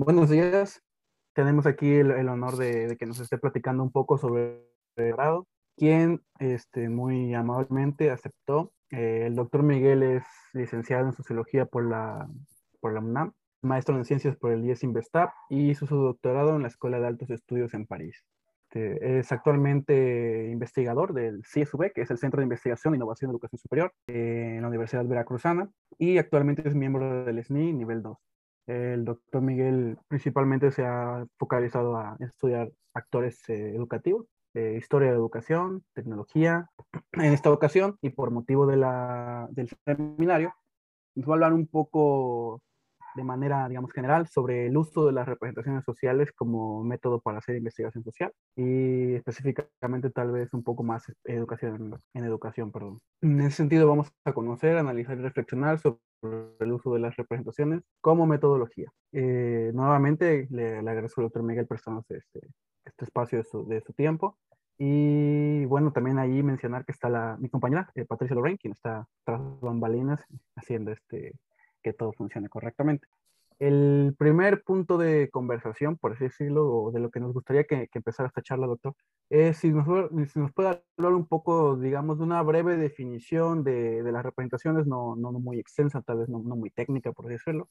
buenos días. Tenemos aquí el, honor de, que nos esté platicando un poco sobre el grado, quien este, muy amablemente aceptó. Eh, el doctor Miguel es licenciado en Sociología por la, por la UNAM, maestro en Ciencias por el IES Investap y hizo su doctorado en la Escuela de Altos Estudios en París. Este, es actualmente investigador del CSV, que es el Centro de Investigación, Innovación y Educación Superior eh, en la Universidad Veracruzana, y actualmente es miembro del SNI nivel 2. El doctor Miguel principalmente se ha focalizado a estudiar actores eh, educativos, eh, historia de educación, tecnología. En esta ocasión, y por motivo de la, del seminario, nos va a hablar un poco de manera, digamos, general sobre el uso de las representaciones sociales como método para hacer investigación social y específicamente tal vez un poco más educación, en educación, perdón. En ese sentido vamos a conocer, analizar y reflexionar sobre el uso de las representaciones como metodología. Eh, nuevamente le, agradezco al doctor Miguel prestándonos este, este espacio de su, de su tiempo y bueno, también ahí mencionar que está la, mi compañera, eh, Patricia Lorraine, quien está tras bambalinas haciendo este, que todo funcione correctamente. El primer punto de conversación, por así decirlo, o de lo que nos gustaría que, empezara esta charla, doctor, es si nos, nos, puede hablar un poco, digamos, de una breve definición de, las representaciones, no, muy extensa, tal vez no, muy técnica, por así decirlo,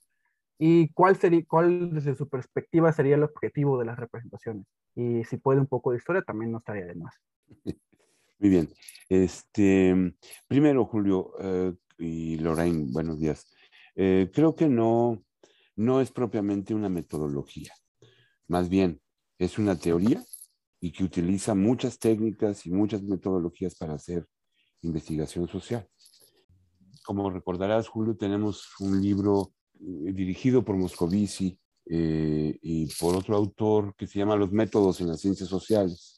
y cuál, sería, cuál desde su perspectiva sería el objetivo de las representaciones. Y si puede un poco de historia, también no estaría de más. Muy bien. Este, primero, Julio eh, y Lorraine, buenos días. Eh, creo que no, no es propiamente una metodología, más bien es una teoría y que utiliza muchas técnicas y muchas metodologías para hacer investigación social. Como recordarás, Julio, tenemos un libro eh, dirigido por Moscovici eh, y por otro autor que se llama Los métodos en las ciencias sociales,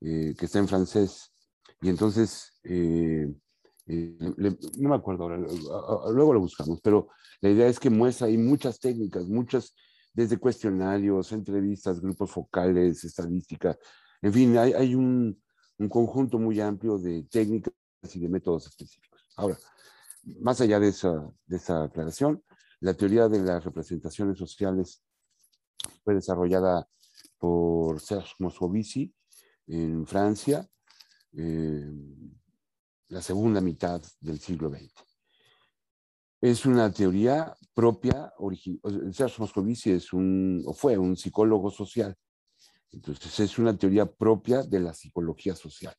que está en francés. Y entonces eh, no me acuerdo ahora, luego lo buscamos, pero la idea es que muestra hay muchas técnicas, muchas, desde cuestionarios, entrevistas, grupos focales, estadística, en fin, hay, hay un, un, conjunto muy amplio de técnicas y de métodos específicos. Ahora, más allá de esa, de esa aclaración, la teoría de las representaciones sociales fue desarrollada por Serge Moscovici en Francia. Eh, la segunda mitad del siglo XX. Es una teoría propia, Sergio Moscovici es un, o fue un psicólogo social, entonces es una teoría propia de la psicología social.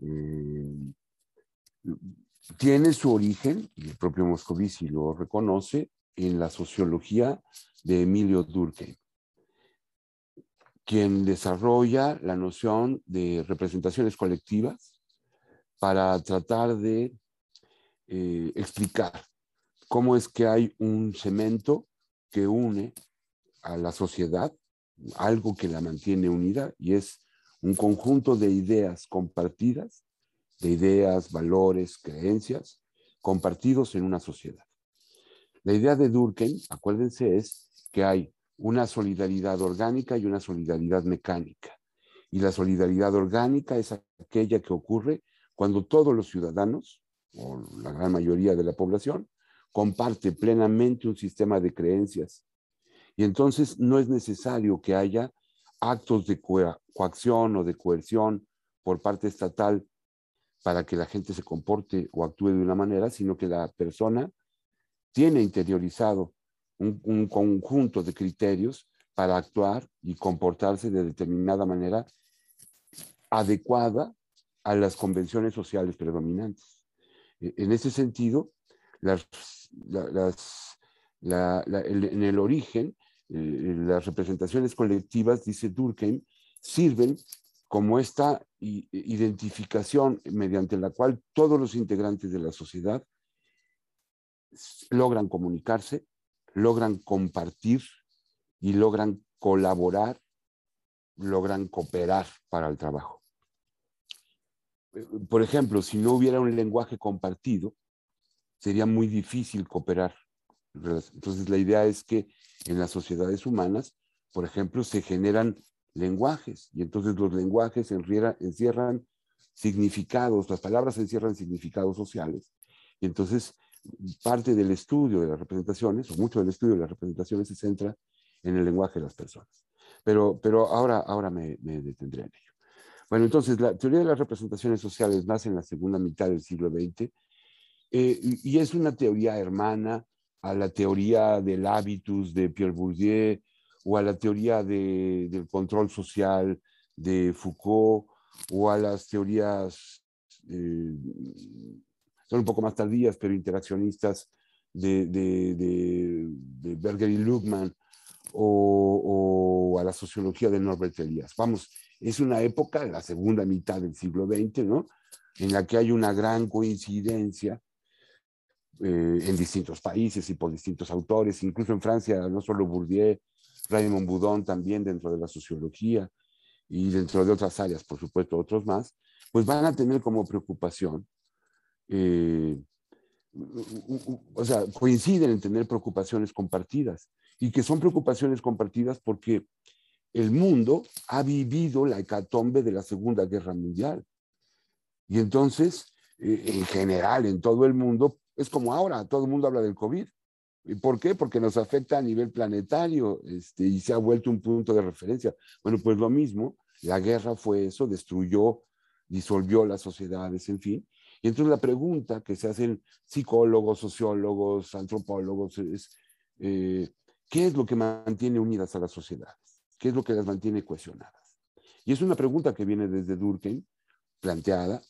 Eh, tiene su origen, y el propio Moscovici lo reconoce, en la sociología de Emilio Durkheim, quien desarrolla la noción de representaciones colectivas para tratar de eh, explicar cómo es que hay un cemento que une a la sociedad, algo que la mantiene unida, y es un conjunto de ideas compartidas, de ideas, valores, creencias, compartidos en una sociedad. La idea de Durkheim, acuérdense, es que hay una solidaridad orgánica y una solidaridad mecánica. Y la solidaridad orgánica es aquella que ocurre cuando todos los ciudadanos, o la gran mayoría de la población, comparte plenamente un sistema de creencias. Y entonces no es necesario que haya actos de coacción o de coerción por parte estatal para que la gente se comporte o actúe de una manera, sino que la persona tiene interiorizado un, un conjunto de criterios para actuar y comportarse de determinada manera adecuada a las convenciones sociales predominantes. E, en ese sentido, en el origen, eh, las representaciones colectivas, dice Durkheim, sirven como esta identificación mediante la cual todos los integrantes de la sociedad logran comunicarse, logran compartir y logran colaborar, logran cooperar para el trabajo por ejemplo, si no hubiera un lenguaje compartido, sería muy difícil cooperar. Entonces, la idea es que en las sociedades humanas, por ejemplo, se generan lenguajes y entonces los lenguajes encierran significados, las palabras encierran significados sociales. Y entonces, parte del estudio de las representaciones, o mucho del estudio de las representaciones se centra en el lenguaje de las personas. Pero, pero ahora, ahora me, me detendré en ello. Bueno, entonces la teoría de las representaciones sociales nace en la segunda mitad del siglo XX eh, y es una teoría hermana a la teoría del hábitus de Pierre Bourdieu o a la teoría de, del control social de Foucault o a las teorías, eh, son un poco más tardías, pero interaccionistas de, de, de Berger y Luhmann o, o, a la sociología de Norbert Elias. Vamos, es una época, la segunda mitad del siglo XX, ¿no? en la que hay una gran coincidencia eh, en distintos países y por distintos autores, incluso en Francia, no solo Bourdieu, Raymond Boudon también dentro de la sociología y dentro de otras áreas, por supuesto, otros más, pues van a tener como preocupación, eh, o sea, coinciden en tener preocupaciones compartidas y que son preocupaciones compartidas porque el mundo ha vivido la hecatombe de la Segunda Guerra Mundial. Y entonces, eh, en general, en todo el mundo, es como ahora, todo el mundo habla del COVID. ¿Y por qué? Porque nos afecta a nivel planetario este, y se ha vuelto un punto de referencia. Bueno, pues lo mismo, la guerra fue eso, destruyó, disolvió las sociedades, en fin. Y entonces la pregunta que se hacen psicólogos, sociólogos, antropólogos es, eh, ¿qué es lo que mantiene unidas a las sociedades? ¿Qué es lo que las mantiene cohesionadas? Y es una pregunta que viene desde Durkheim, planteada,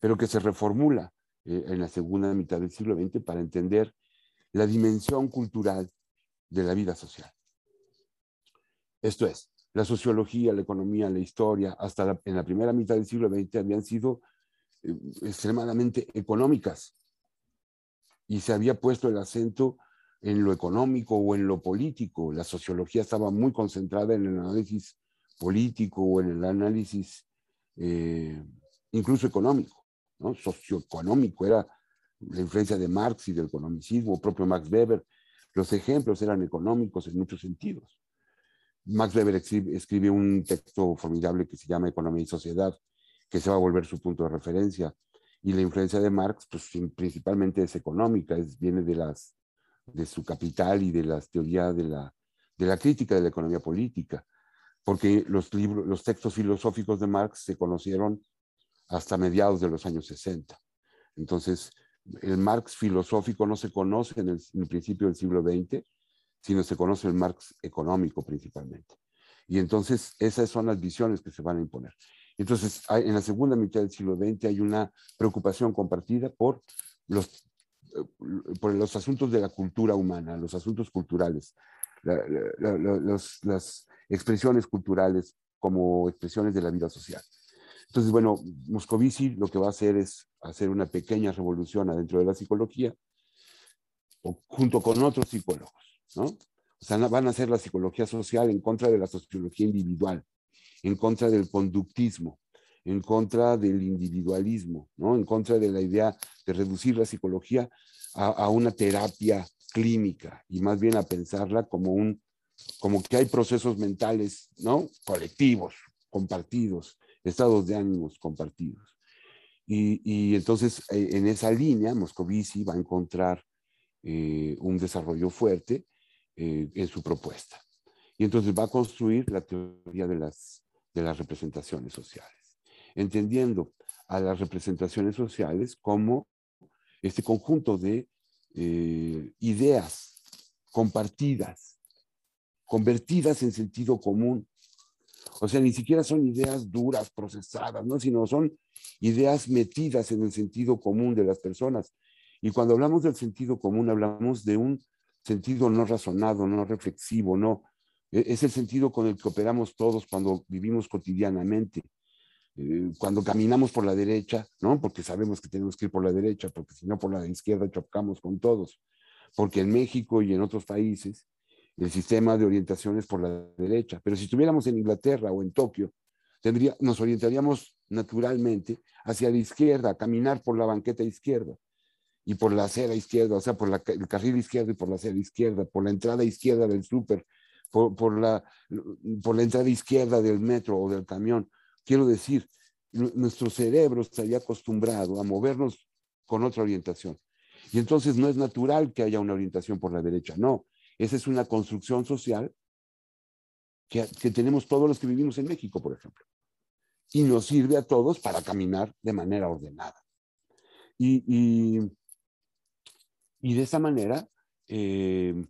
pero que se reformula eh, en la segunda mitad del siglo XX para entender la dimensión cultural de la vida social. Esto es, la sociología, la economía, la historia, hasta en la primera mitad del siglo XX habían sido eh, extremadamente económicas y se había puesto el acento en lo económico o en lo político. La sociología estaba muy concentrada en el análisis político o en el análisis eh, incluso económico, ¿no? socioeconómico, era la influencia de Marx y del economicismo, propio Max Weber. Los ejemplos eran económicos en muchos sentidos. Max Weber escribe, un texto formidable que se llama Economía y Sociedad, que se va a volver su punto de referencia. Y la influencia de Marx, pues principalmente es económica, es, viene de, las, de su capital y de las teorías de la, de la crítica de la economía política, porque los, libros, los textos filosóficos de Marx se conocieron hasta mediados de los años 60. Entonces, el Marx filosófico no se conoce en el, principio del siglo XX, sino se conoce el Marx económico principalmente. Y entonces esas son las visiones que se van a imponer. Entonces, en la segunda mitad del siglo XX hay una preocupación compartida por los, por los asuntos de la cultura humana, los asuntos culturales, las expresiones culturales como expresiones de la vida social. Entonces, bueno, Moscovici lo que va a hacer es hacer una pequeña revolución adentro de la psicología, o junto con otros psicólogos, ¿no? O sea, van a hacer la psicología social en contra de la sociología individual, en contra del conductismo, en contra del individualismo, ¿no? En contra de la idea de reducir la psicología a, a una terapia clínica y más bien a pensarla como un, como que hay procesos mentales, ¿no? Colectivos, compartidos, estados de ánimos compartidos. Y, entonces eh, en esa línea Moscovici va a encontrar eh, un desarrollo fuerte eh, en su propuesta. Y entonces va a construir la teoría de las, de las representaciones sociales, entendiendo a las representaciones sociales como este conjunto de ideas compartidas, convertidas en sentido común, o sea, ni siquiera son ideas duras, procesadas, ¿no? Sino son ideas metidas en el sentido común de las personas. Y cuando hablamos del sentido común, hablamos de un sentido no razonado, no reflexivo, no. E, es el sentido con el que operamos todos cuando vivimos cotidianamente. Eh, cuando caminamos por la derecha, ¿no? Porque sabemos que tenemos que ir por la derecha, porque si no por la izquierda chocamos con todos. Porque en México y en otros países el sistema de orientación es por la derecha. Pero si estuviéramos en Inglaterra o en Tokio, tendría, nos orientaríamos naturalmente hacia la izquierda, caminar por la banqueta izquierda y por la acera izquierda, o sea, por el carril izquierdo y por la acera izquierda, por la entrada izquierda del súper, por, por, la, por la entrada izquierda del metro o del camión. Quiero decir, nuestro cerebro estaría acostumbrado a movernos con otra orientación. Y entonces no es natural que haya una orientación por la derecha, no. Esa es una construcción social que, tenemos todos los que vivimos en México, por ejemplo. Y nos sirve a todos para caminar de manera ordenada. Y, y, de esa manera eh,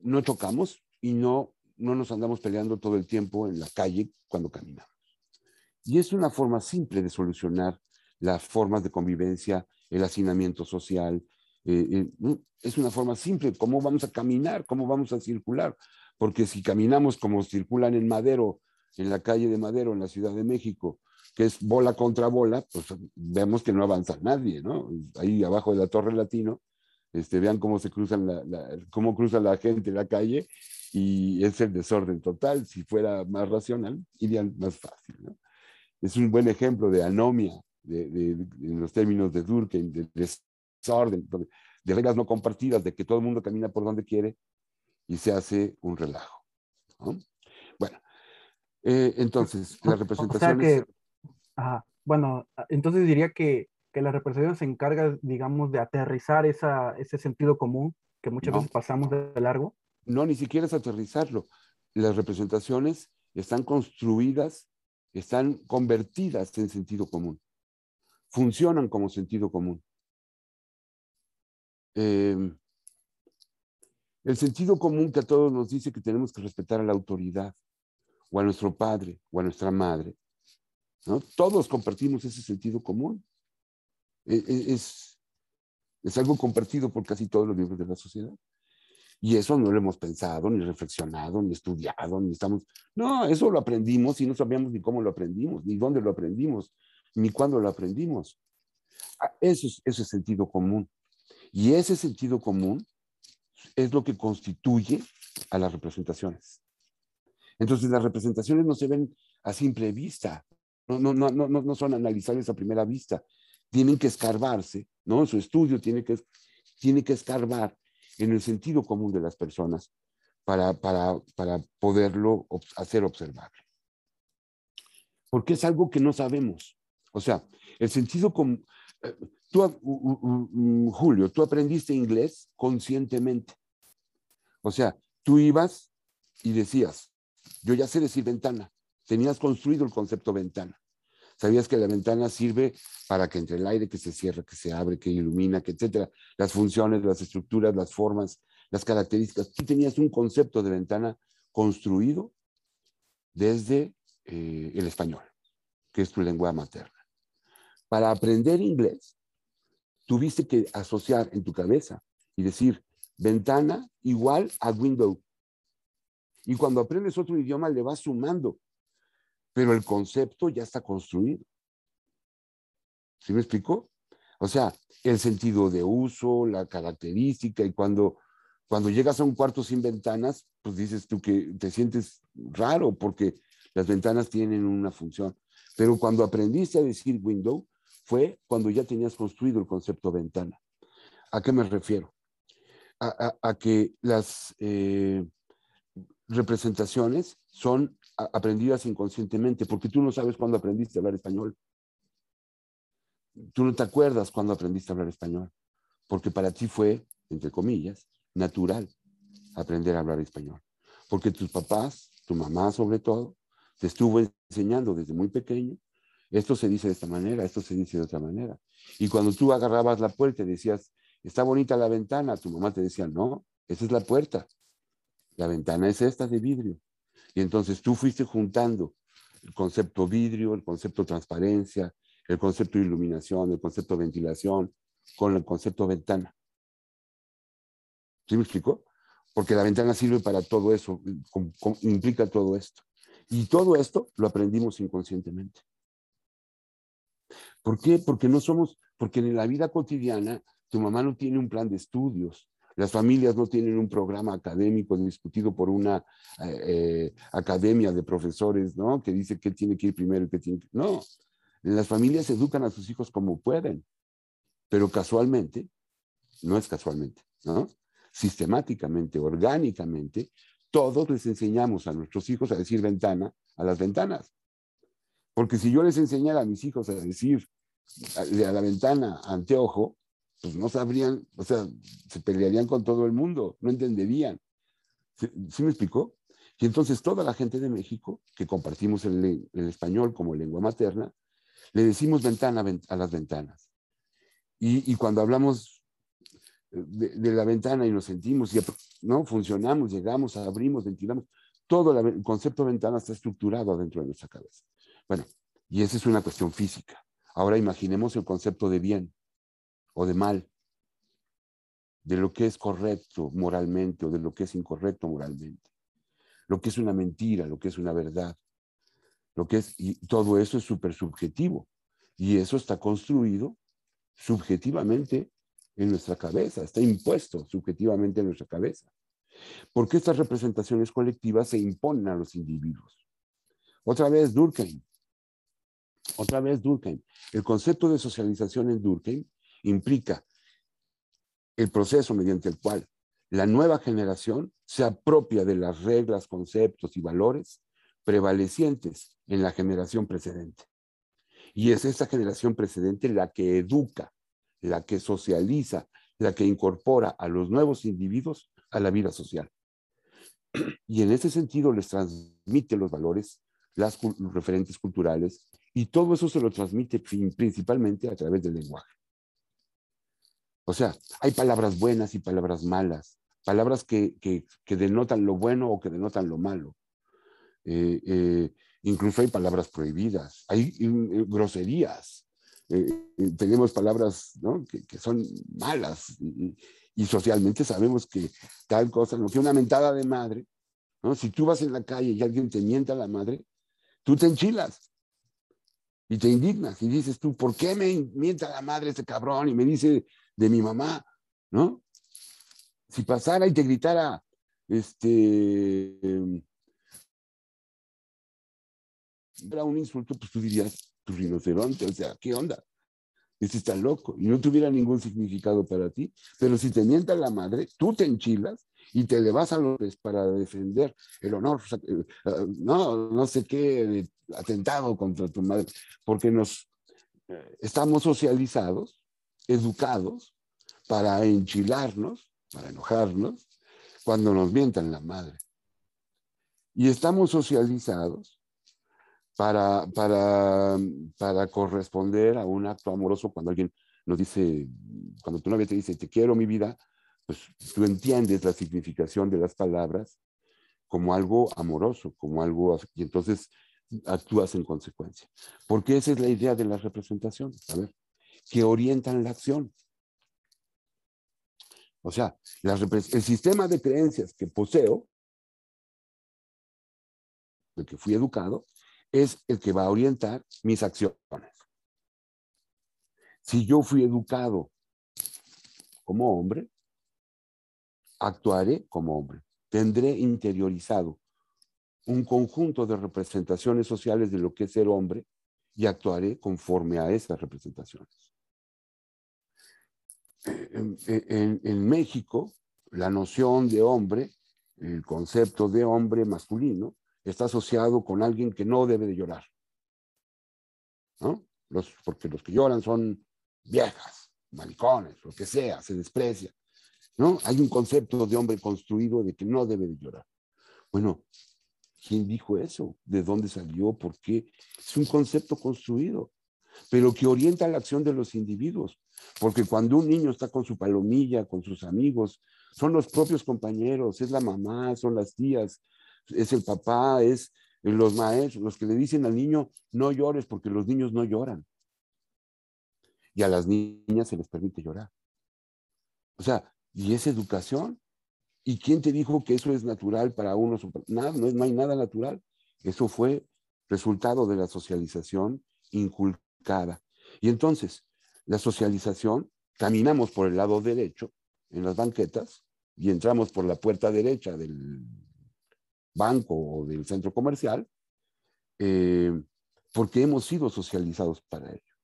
no chocamos y no, no nos andamos peleando todo el tiempo en la calle cuando caminamos. Y es una forma simple de solucionar las formas de convivencia, el hacinamiento social. Eh, eh, es una forma simple, cómo vamos a caminar, cómo vamos a circular. Porque si caminamos como circulan en Madero, en la calle de Madero, en la Ciudad de México, que es bola contra bola, pues vemos que no avanza nadie, ¿no? Ahí abajo de la Torre Latino, este, vean cómo se cruzan la, cómo cruza la gente en la calle y es el desorden total. Si fuera más racional, irían más fácil, ¿no? Es un buen ejemplo de anomia, de, en los términos de Durkheim, de, desorden, de reglas no compartidas, de que todo el mundo camina por donde quiere y se hace un relajo. Bueno, eh, entonces, la representación que, bueno, entonces diría que, que, la representación se encarga, digamos, de aterrizar esa, ese sentido común que muchas veces pasamos de largo. No, ni siquiera es aterrizarlo. Las representaciones están construidas están convertidas en sentido común, funcionan como sentido común. Em, el sentido común que a todos nos dice que tenemos que respetar a la autoridad, o a nuestro padre, o a nuestra madre. ¿no? Todos compartimos ese sentido común. E, e, es, es algo compartido por casi todos los miembros de la sociedad. Y eso no lo hemos pensado, ni reflexionado, ni estudiado, ni estamos... No, eso lo aprendimos y no sabíamos ni cómo lo aprendimos, ni dónde lo aprendimos, ni cuándo lo aprendimos. Ah, eso es, eso es sentido común. Y ese sentido común es lo que constituye a las representaciones. Entonces las representaciones no se ven a simple vista, no, no, no, no, no son analizables a primera vista. Tienen que escarbarse, ¿no? Su estudio tiene que, tiene que escarbar en el sentido común de las personas para, para, para poderlo hacer observable. Porque es algo que no sabemos. O sea, el sentido común... Eh, tú, Julio, tú aprendiste inglés conscientemente. O sea, tú ibas y decías, yo ya sé decir ventana. Tenías construido el concepto ventana. Sabías que la ventana sirve para que entre el aire que se cierra, que se abre, que ilumina, que etcétera, las funciones, las estructuras, las formas, las características. Tú tenías un concepto de ventana construido desde eh, el español, que es tu lengua materna. Para aprender inglés, tuviste que asociar en tu cabeza y decir ventana igual a window. Y cuando aprendes otro idioma le vas sumando pero el concepto ya está construido. ¿Sí me explico? O sea, el sentido de uso, la característica, y cuando, cuando llegas a un cuarto sin ventanas, pues dices tú que te sientes raro porque las ventanas tienen una función. Pero cuando aprendiste a decir window, fue cuando ya tenías construido el concepto ventana. ¿A qué me refiero? A, que las eh, representaciones son aprendidas inconscientemente, porque tú no sabes cuándo aprendiste a hablar español. Tú no te acuerdas cuándo aprendiste a hablar español, porque para ti fue, entre comillas, natural aprender a hablar español. Porque tus papás, tu mamá sobre todo, te estuvo enseñando desde muy pequeño, esto se dice de esta manera, esto se dice de otra manera. Y cuando tú agarrabas la puerta y decías, está bonita la ventana, tu mamá te decía, no, esa es la puerta. La ventana es esta de vidrio. Y entonces tú fuiste juntando el concepto vidrio, el concepto transparencia, el concepto iluminación, el concepto ventilación, con el concepto ventana. ¿Sí me explico? Porque la ventana sirve para todo eso, implica todo esto. Y todo esto lo aprendimos inconscientemente. ¿Por qué? Porque no somos, porque en la vida cotidiana tu mamá no tiene un plan de estudios, las familias no tienen un programa académico discutido por una eh, eh, academia de profesores, ¿no? Que dice qué tiene que ir primero y qué tiene que... No, las familias educan a sus hijos como pueden, pero casualmente, no es casualmente, ¿no? Sistemáticamente, orgánicamente, todos les enseñamos a nuestros hijos a decir ventana a las ventanas. Porque si yo les enseñara a mis hijos a decir a la ventana anteojo, pues no sabrían, o sea, se pelearían con todo el mundo, no entenderían. ¿Sí, me explicó? Y entonces toda la gente de México, que compartimos el, español como lengua materna, le decimos ventana a las ventanas. Y, cuando hablamos de, la ventana y nos sentimos, y, ¿no? funcionamos, llegamos, abrimos, ventilamos, todo el concepto de ventana está estructurado dentro de nuestra cabeza. Bueno, y esa es una cuestión física. Ahora imaginemos el concepto de bien o de mal, de lo que es correcto moralmente o de lo que es incorrecto moralmente, lo que es una mentira, lo que es una verdad, lo que es, y todo eso es súper subjetivo, y eso está construido subjetivamente en nuestra cabeza, está impuesto subjetivamente en nuestra cabeza, porque estas representaciones colectivas se imponen a los individuos. Otra vez Durkheim, otra vez Durkheim. El concepto de socialización en Durkheim implica el proceso mediante el cual la nueva generación se apropia de las reglas, conceptos y valores prevalecientes en la generación precedente. Y es esa generación precedente la que educa, la que socializa, la que incorpora a los nuevos individuos a la vida social. Y en ese sentido les transmite los valores, las referentes culturales, y todo eso se lo transmite principalmente a través del lenguaje. O sea, hay palabras buenas y palabras malas, palabras que, denotan lo bueno o que denotan lo malo. Eh, eh, incluso hay palabras prohibidas, hay eh, groserías, tenemos palabras que, son malas y, socialmente sabemos que tal cosa, lo que una mentada de madre, ¿no? si tú vas en la calle y alguien te mienta a la madre, tú te enchilas y te indignas y dices tú, ¿por qué me mienta la madre ese cabrón y me dice de mi mamá, ¿no? Si pasara y te gritara, este, era un insulto, pues tú dirías, tu rinoceronte, o sea, ¿qué onda? Este está loco y no tuviera ningún significado para ti, pero si te mienta la madre, tú te enchilas y te le vas a los para defender el honor, eh, no, no sé qué atentado contra tu madre, porque nos eh, estamos socializados educados para enchilarnos, para enojarnos, cuando nos mientan la madre. Y estamos socializados para, para, para corresponder a un acto amoroso cuando alguien nos dice, cuando tu novia te dice, te quiero mi vida, pues tú entiendes la significación de las palabras como algo amoroso, como algo, y entonces actúas en consecuencia. Porque esa es la idea de las representaciones. A ver, que orientan la acción. O sea, el sistema de creencias que poseo, el que fui educado, es el que va a orientar mis acciones. Si yo fui educado como hombre, actuaré como hombre. Tendré interiorizado un conjunto de representaciones sociales de lo que es ser hombre y actuaré conforme a esas representaciones en, México, la noción de hombre, el concepto de hombre masculino, está asociado con alguien que no debe de llorar. ¿no? Los, porque los que lloran son viejas, maricones, lo que sea, se desprecia. ¿no? Hay un concepto de hombre construido de que no debe de llorar. Bueno, ¿quién dijo eso? ¿De dónde salió? ¿Por qué? Es un concepto construido, pero que orienta la acción de los individuos. Porque cuando un niño está con su palomilla, con sus amigos, son los propios compañeros, es la mamá, son las tías, es el papá, es los maestros, los que le dicen al niño, no llores porque los niños no lloran. Y a las niñas se les permite llorar. O sea, ¿y es educación? ¿Y quién te dijo que eso es natural para unos? Nada, no, no hay nada natural. Eso fue resultado de la socialización inculcada. Y entonces, la socialización, caminamos por el lado derecho en las banquetas y entramos por la puerta derecha del banco o del centro comercial, eh, porque hemos sido socializados para ello.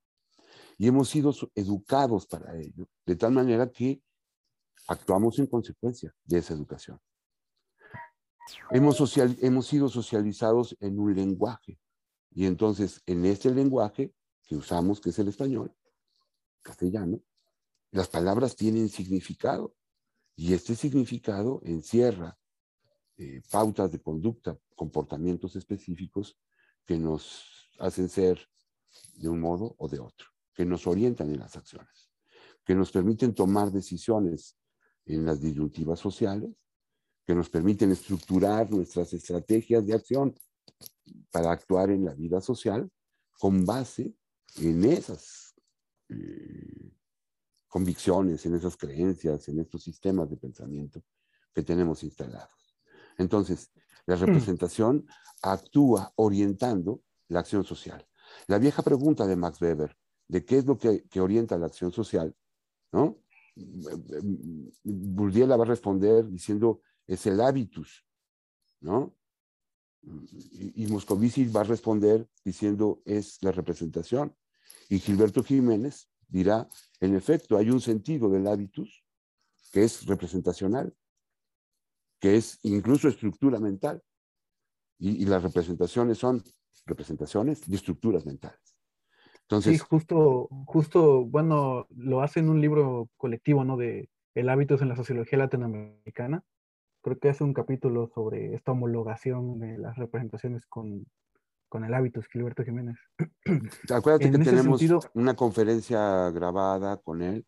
Y hemos sido educados para ello, de tal manera que actuamos en consecuencia de esa educación. Hemos, social, hemos sido socializados en un lenguaje. Y entonces, en este lenguaje que usamos, que es el español, castellano, las palabras tienen significado y este significado encierra eh, pautas de conducta, comportamientos específicos que nos hacen ser de un modo o de otro, que nos orientan en las acciones, que nos permiten tomar decisiones en las disyuntivas sociales, que nos permiten estructurar nuestras estrategias de acción para actuar en la vida social con base en esas eh, convicciones, en esas creencias, en estos sistemas de pensamiento que tenemos instalados. Entonces, la hmm. representación actúa orientando la acción social. La vieja pregunta de Max Weber, de qué es lo que, orienta la acción social, ¿no? Bourdieu la va a responder diciendo, es el hábitus, ¿no? Y, Moscovici va a responder diciendo, es la representación. Y Gilberto Jiménez dirá, en efecto, hay un sentido del hábitus que es representacional, que es incluso estructura mental. Y, las representaciones son representaciones de estructuras mentales. Entonces, justo, justo, bueno, lo hace en un libro colectivo, ¿no? De El hábitos en la sociología latinoamericana. Creo que hace un capítulo sobre esta homologación de las representaciones con, con el hábitos, Gilberto Jiménez. Acuérdate que tenemos una conferencia grabada con él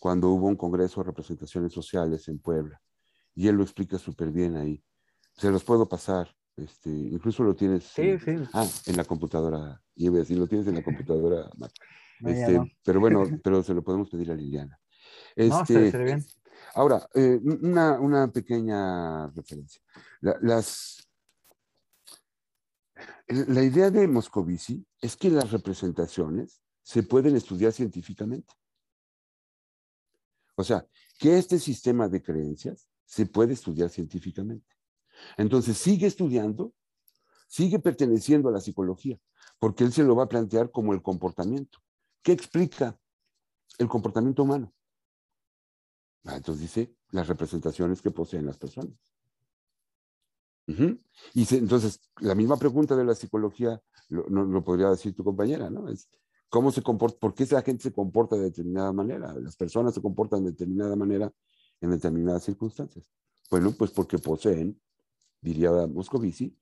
cuando hubo un congreso de representaciones sociales en Puebla. Y él lo explica súper bien ahí. Se los puedo pasar. Este, incluso lo tienes sí, sí. Ah, en la computadora. Y voy a decir, lo tienes en la computadora, Este, Pero bueno, pero se lo podemos pedir a Liliana. Este, no, bien. Ahora, eh, una, pequeña referencia. la idea de Moscovici es que las representaciones se pueden estudiar científicamente. O sea, que este sistema de creencias se puede estudiar científicamente. Entonces sigue estudiando, sigue perteneciendo a la psicología, porque él se lo va a plantear como el comportamiento. ¿Qué explica el comportamiento humano? Ah, entonces dice las representaciones que poseen las personas. Y entonces, la misma pregunta de la psicología lo, lo, podría decir tu compañera, ¿no? Es cómo se comporta, por qué esa gente se comporta de determinada manera, las personas se comportan de determinada manera en determinadas circunstancias. Bueno, pues porque poseen diría Moscovici,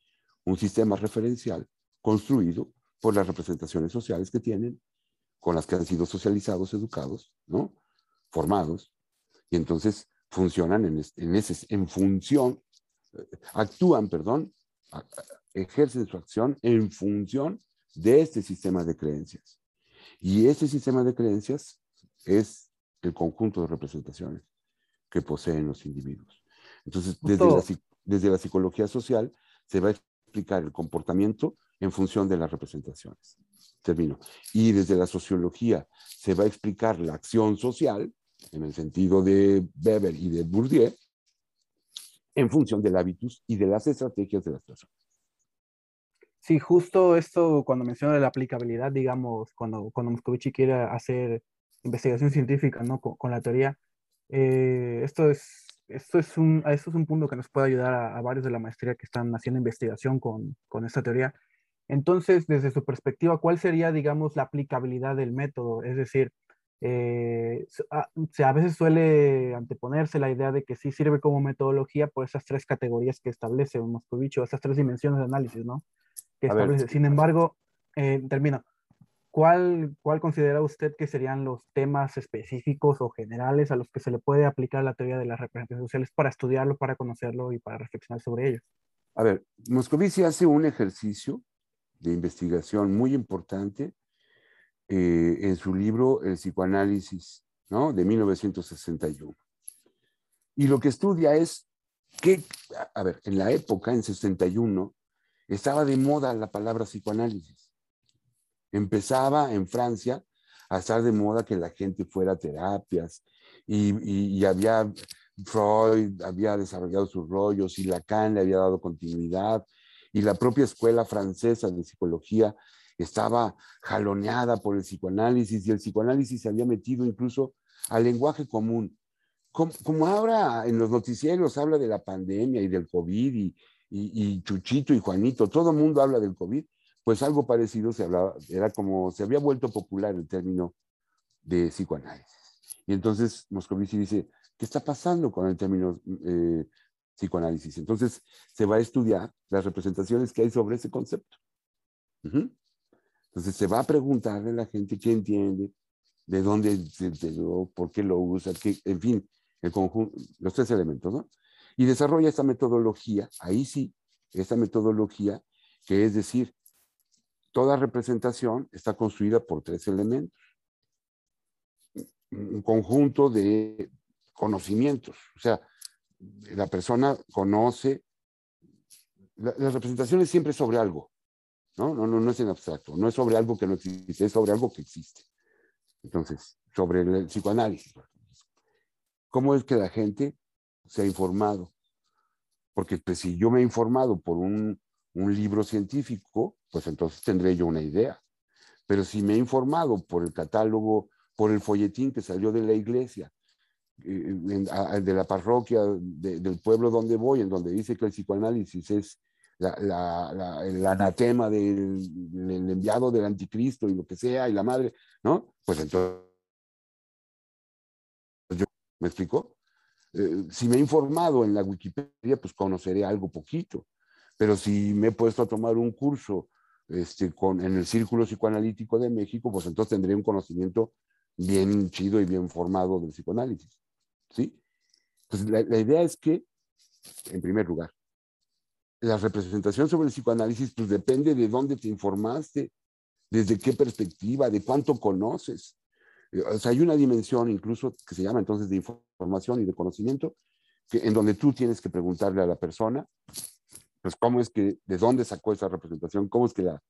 un sistema referencial construido por las representaciones sociales que tienen, con las que han sido socializados, educados, ¿no? Formados, y entonces funcionan en, en, ese, en función, actúan, perdón, ejercen su acción en función de este sistema de creencias. Y este sistema de creencias es el conjunto de representaciones que poseen los individuos. Entonces, desde la, desde la psicología social se va a explicar el comportamiento en función de las representaciones. Termino. Y desde la sociología se va a explicar la acción social, en el sentido de Weber y de Bourdieu, en función del hábitus y de las estrategias de las personas. Sí, justo esto cuando menciona la aplicabilidad, digamos, cuando, cuando Moscovici quiere hacer investigación científica ¿no? con, la teoría, eh, esto es esto es un, esto es un punto que nos puede ayudar a, varios de la maestría que están haciendo investigación con, con, esta teoría. Entonces, desde su perspectiva, ¿cuál sería, digamos, la aplicabilidad del método? Es decir, eh, a, a, veces suele anteponerse la idea de que sí sirve como metodología por esas tres categorías que establece Moscovich, esas tres dimensiones de análisis, ¿no? Que establece. Sin embargo, eh, termino. ¿Cuál, ¿Cuál considera usted que serían los temas específicos o generales a los que se le puede aplicar la teoría de las representaciones sociales para estudiarlo, para conocerlo y para reflexionar sobre ello? A ver, Moscovici hace un ejercicio de investigación muy importante eh, en su libro El psicoanálisis, ¿no? De 1961. Y lo que estudia es que, a ver, en la época, en 61, estaba de moda la palabra psicoanálisis. Empezaba en Francia a estar de moda que la gente fuera a terapias y, había Freud había desarrollado sus rollos y Lacan le había dado continuidad y la propia escuela francesa de psicología estaba jaloneada por el psicoanálisis y el psicoanálisis se había metido incluso al lenguaje común. Como, ahora en los noticieros habla de la pandemia y del COVID y, y Chuchito y Juanito, todo el mundo habla del COVID, pues algo parecido se hablaba, era como se había vuelto popular el término de psicoanálisis. Y entonces Moscovici dice, ¿qué está pasando con el término eh, psicoanálisis. Entonces, se va a estudiar las representaciones que hay sobre ese concepto. Entonces, se va a preguntarle a la gente qué entiende, de dónde se por qué lo usa, qué, en fin, el conjunto, los tres elementos, ¿no? Y desarrolla esta metodología, ahí sí, esta metodología, que es decir, toda representación está construida por tres elementos. Un conjunto de conocimientos, o sea, la persona conoce, la, las representaciones siempre sobre algo, ¿no? ¿no? No, no es en abstracto, no es sobre algo que no existe, es sobre algo que existe. Entonces, sobre el psicoanálisis. ¿Cómo es que la gente se ha informado? Porque pues, si yo me he informado por un, un libro científico, pues entonces tendré yo una idea. Pero si me he informado por el catálogo, por el folletín que salió de la iglesia, eh, de la parroquia del pueblo donde voy, en donde dice que el psicoanálisis es la, el anatema del, enviado del anticristo y lo que sea, y la madre, ¿no? Pues entonces, yo, ¿me explico? Eh, si me he informado en la Wikipedia, pues conoceré algo poquito, pero si me he puesto a tomar un curso este, con, en el Círculo Psicoanalítico de México, pues entonces tendré un conocimiento bien chido y bien formado del psicoanálisis. ¿sí? Pues la, idea es que, en primer lugar, la representación sobre el psicoanálisis pues depende de dónde te informaste, desde qué perspectiva, de cuánto conoces. Eh, o sea, hay una dimensión incluso que se llama entonces de información y de conocimiento, que, en donde tú tienes que preguntarle a la persona, pues cómo es que, de dónde sacó esa representación, cómo es que, la,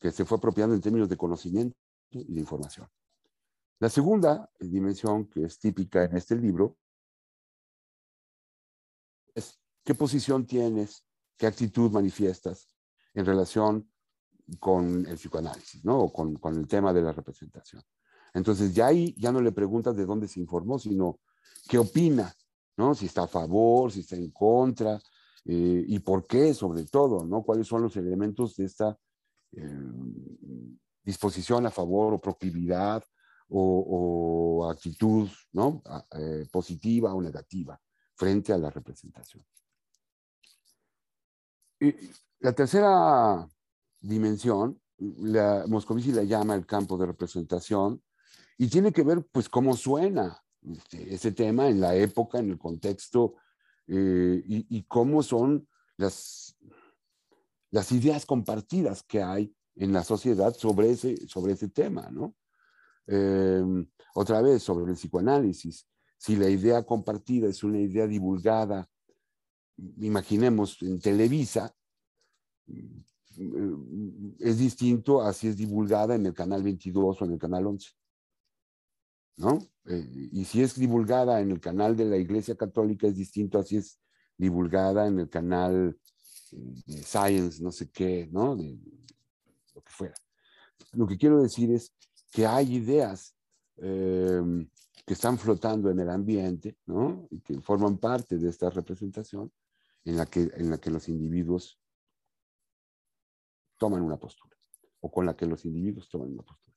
que se fue apropiando en términos de conocimiento y de información. La segunda dimensión que es típica en este libro es qué posición tienes, qué actitud manifiestas en relación con el psicoanálisis, ¿no? O con, con el tema de la representación. Entonces, ya ahí ya no le preguntas de dónde se informó, sino qué opina, ¿no? Si está a favor, si está en contra, eh, y por qué, sobre todo, ¿no? ¿Cuáles son los elementos de esta eh, disposición a favor o proclividad o, actitud, ¿no? Eh, positiva o negativa frente a la representación. La tercera dimensión, la, Moscovici la llama el campo de representación y tiene que ver pues cómo suena este, ese tema en la época, en el contexto eh, y, cómo son las, las ideas compartidas que hay en la sociedad sobre ese, sobre ese tema, ¿no? Eh, otra vez, sobre el psicoanálisis si la idea compartida es una idea divulgada, imaginemos en Televisa, mm, es distinto a si es divulgada en el canal 22 o en el canal 11. ¿No? Eh, y si es divulgada en el canal de la Iglesia Católica, es distinto a si es divulgada en el canal de Science, no sé qué, ¿no? Lo que fuera. Lo que quiero decir es que hay ideas eh, que están flotando en el ambiente, ¿no? Y que forman parte de esta representación en la que, en la que los individuos toman una postura, o con la que los individuos toman una postura.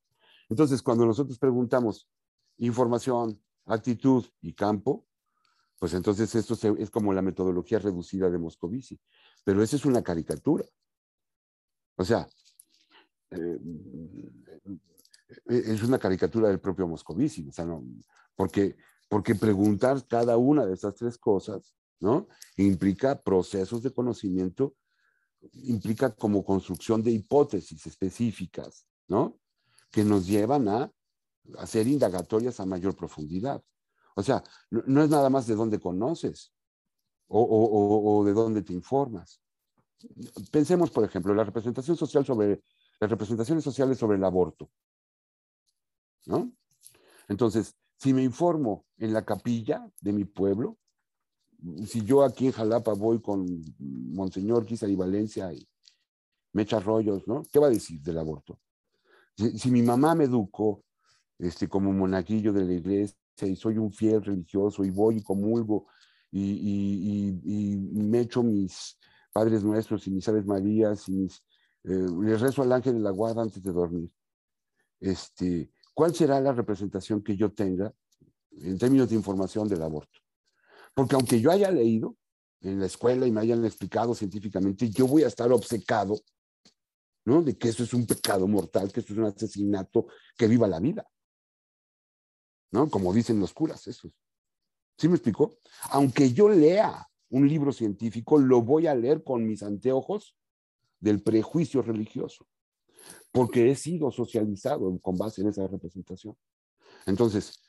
Entonces, cuando nosotros preguntamos información, actitud y campo, pues entonces esto es como la metodología reducida de Moscovici. Pero esa es una caricatura. O sea, eh, es una caricatura del propio Moscovici, o sea, no, porque, porque preguntar cada una de estas tres cosas, ¿no? Implica procesos de conocimiento, implica como construcción de hipótesis específicas, ¿no? Que nos llevan a hacer indagatorias a mayor profundidad. O sea, no, es nada más de dónde conoces o, o, o de dónde te informas. Pensemos, por ejemplo, la representación social sobre las representaciones sociales sobre el aborto. ¿no? Entonces, si me informo en la capilla de mi pueblo, si yo aquí en Jalapa voy con Monseñor Quizá y Valencia y me echa rollos, ¿no? ¿Qué va a decir del aborto? Si, mi mamá me educó este, como monaguillo de la iglesia y soy un fiel religioso y voy y comulgo y, me echo mis Padres Nuestros y mis Aves Marías y mis, eh, les rezo al ángel de la guarda antes de dormir. Este, ¿Cuál será la representación que yo tenga en términos de información del aborto? Porque aunque yo haya leído, en la escuela y me hayan explicado científicamente, yo voy a estar obcecado, ¿no? De que eso es un pecado mortal, que eso es un asesinato, que viva la vida. ¿No? Como dicen los curas, eso. ¿Sí me explicó? Aunque yo lea un libro científico, lo voy a leer con mis anteojos del prejuicio religioso, porque he sido socializado con base en esa representación. Entonces,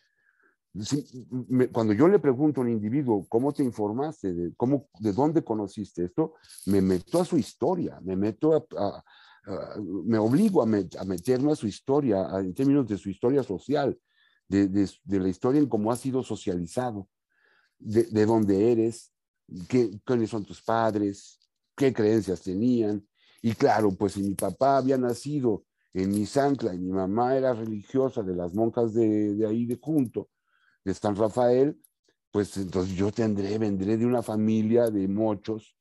cuando yo le pregunto a un individuo, ¿cómo te informaste? De, cómo, ¿De dónde conociste esto? Me meto a su historia, me meto a, me obligo a, meterme a su historia, en términos de su historia social, de, de, la historia en cómo ha sido socializado, de, de dónde eres, qué, quiénes son tus padres, qué creencias tenían. Y claro, pues si mi papá había nacido en Misancla y mi mamá era religiosa de las monjas de, de ahí de junto, de San Rafael, pues entonces yo tendré, vendré de una familia de mochos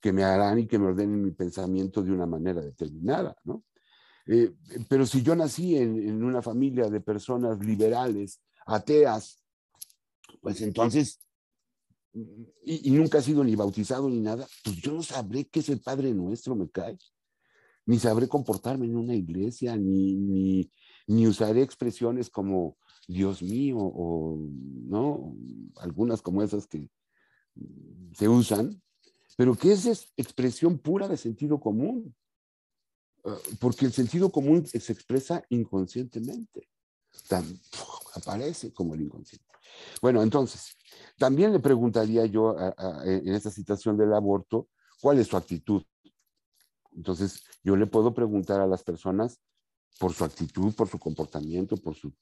que me harán y que me ordenen mi pensamiento de una manera determinada, ¿no? Eh, pero si yo nací en, en, una familia de personas liberales, ateas, pues entonces, y, y, nunca he sido ni bautizado ni nada, pues yo no sabré qué es el Padre Nuestro, me cae, ni sabré comportarme en una iglesia, ni, ni, ni usaré expresiones como Dios mío, o no, algunas como esas que se usan, pero que es expresión pura de sentido común, ah, porque el sentido común se expresa inconscientemente, aparece como el inconsciente. Bueno, entonces, también le preguntaría yo en esta situación del aborto, ¿cuál es su actitud? Entonces, yo le puedo preguntar a las personas por su actitud, por su comportamiento, por su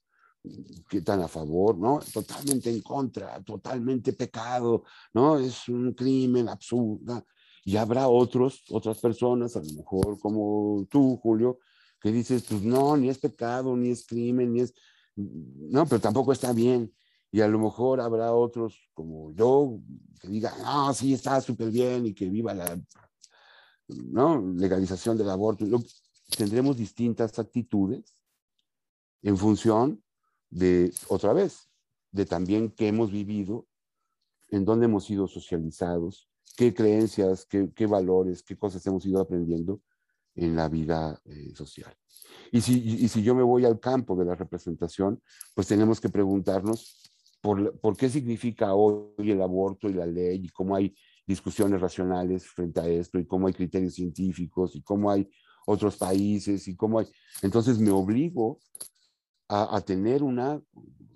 qué tan a favor, ¿no? Totalmente en contra, totalmente pecado, ¿no? Es un crimen absurdo. Y habrá otros, otras personas, a lo mejor como tú, Julio, que dices, pues no, ni es pecado, ni es crimen, ni es, no, pero tampoco está bien. Y a lo mejor habrá otros como yo que digan, ah, sí, está súper bien y que viva la ¿no? legalización del aborto. Tendremos distintas actitudes en función de, otra vez, de también qué hemos vivido, en dónde hemos sido socializados, qué creencias, qué, valores, qué cosas hemos ido aprendiendo en la vida eh, social. Y si, y si yo me voy al campo de la representación, pues tenemos que preguntarnos por, por qué significa hoy el aborto y la ley y cómo hay discusiones racionales frente a esto y cómo hay criterios científicos y cómo hay otros países y cómo hay... Entonces me obligo a, tener una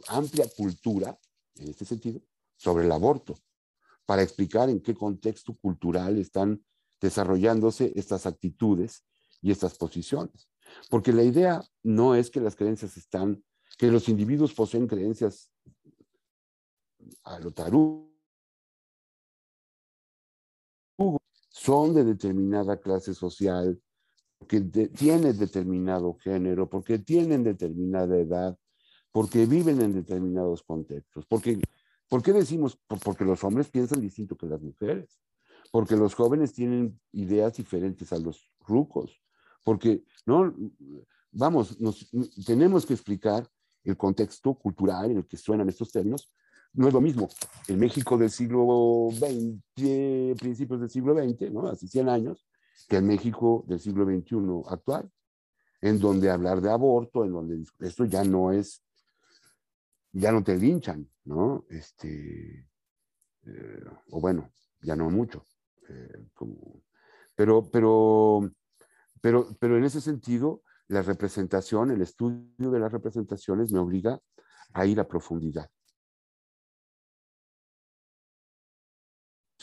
amplia cultura, en este sentido, sobre el aborto, para explicar en qué contexto cultural están desarrollándose estas actitudes y estas posiciones. Porque la idea no es que las creencias están, que los individuos poseen creencias a lo tarugo, son de determinada clase social, porque tienen determinado género, porque tienen determinada edad, porque viven en determinados contextos. Porque, ¿Por qué decimos? Porque los hombres piensan distinto que las mujeres, porque los jóvenes tienen ideas diferentes a los rucos, porque, ¿no? Vamos, nos, tenemos que explicar el contexto cultural en el que suenan estos términos. No es lo mismo el México del siglo XX, principios del siglo XX, ¿no? Hace 100 años, que el México del siglo XXI actual, en donde hablar de aborto, en donde esto ya no es, ya no te linchan, ¿no? Este, eh, o bueno, ya no mucho. Eh, pero, pero, pero, pero en ese sentido, la representación, el estudio de las representaciones me obliga a ir a profundidad.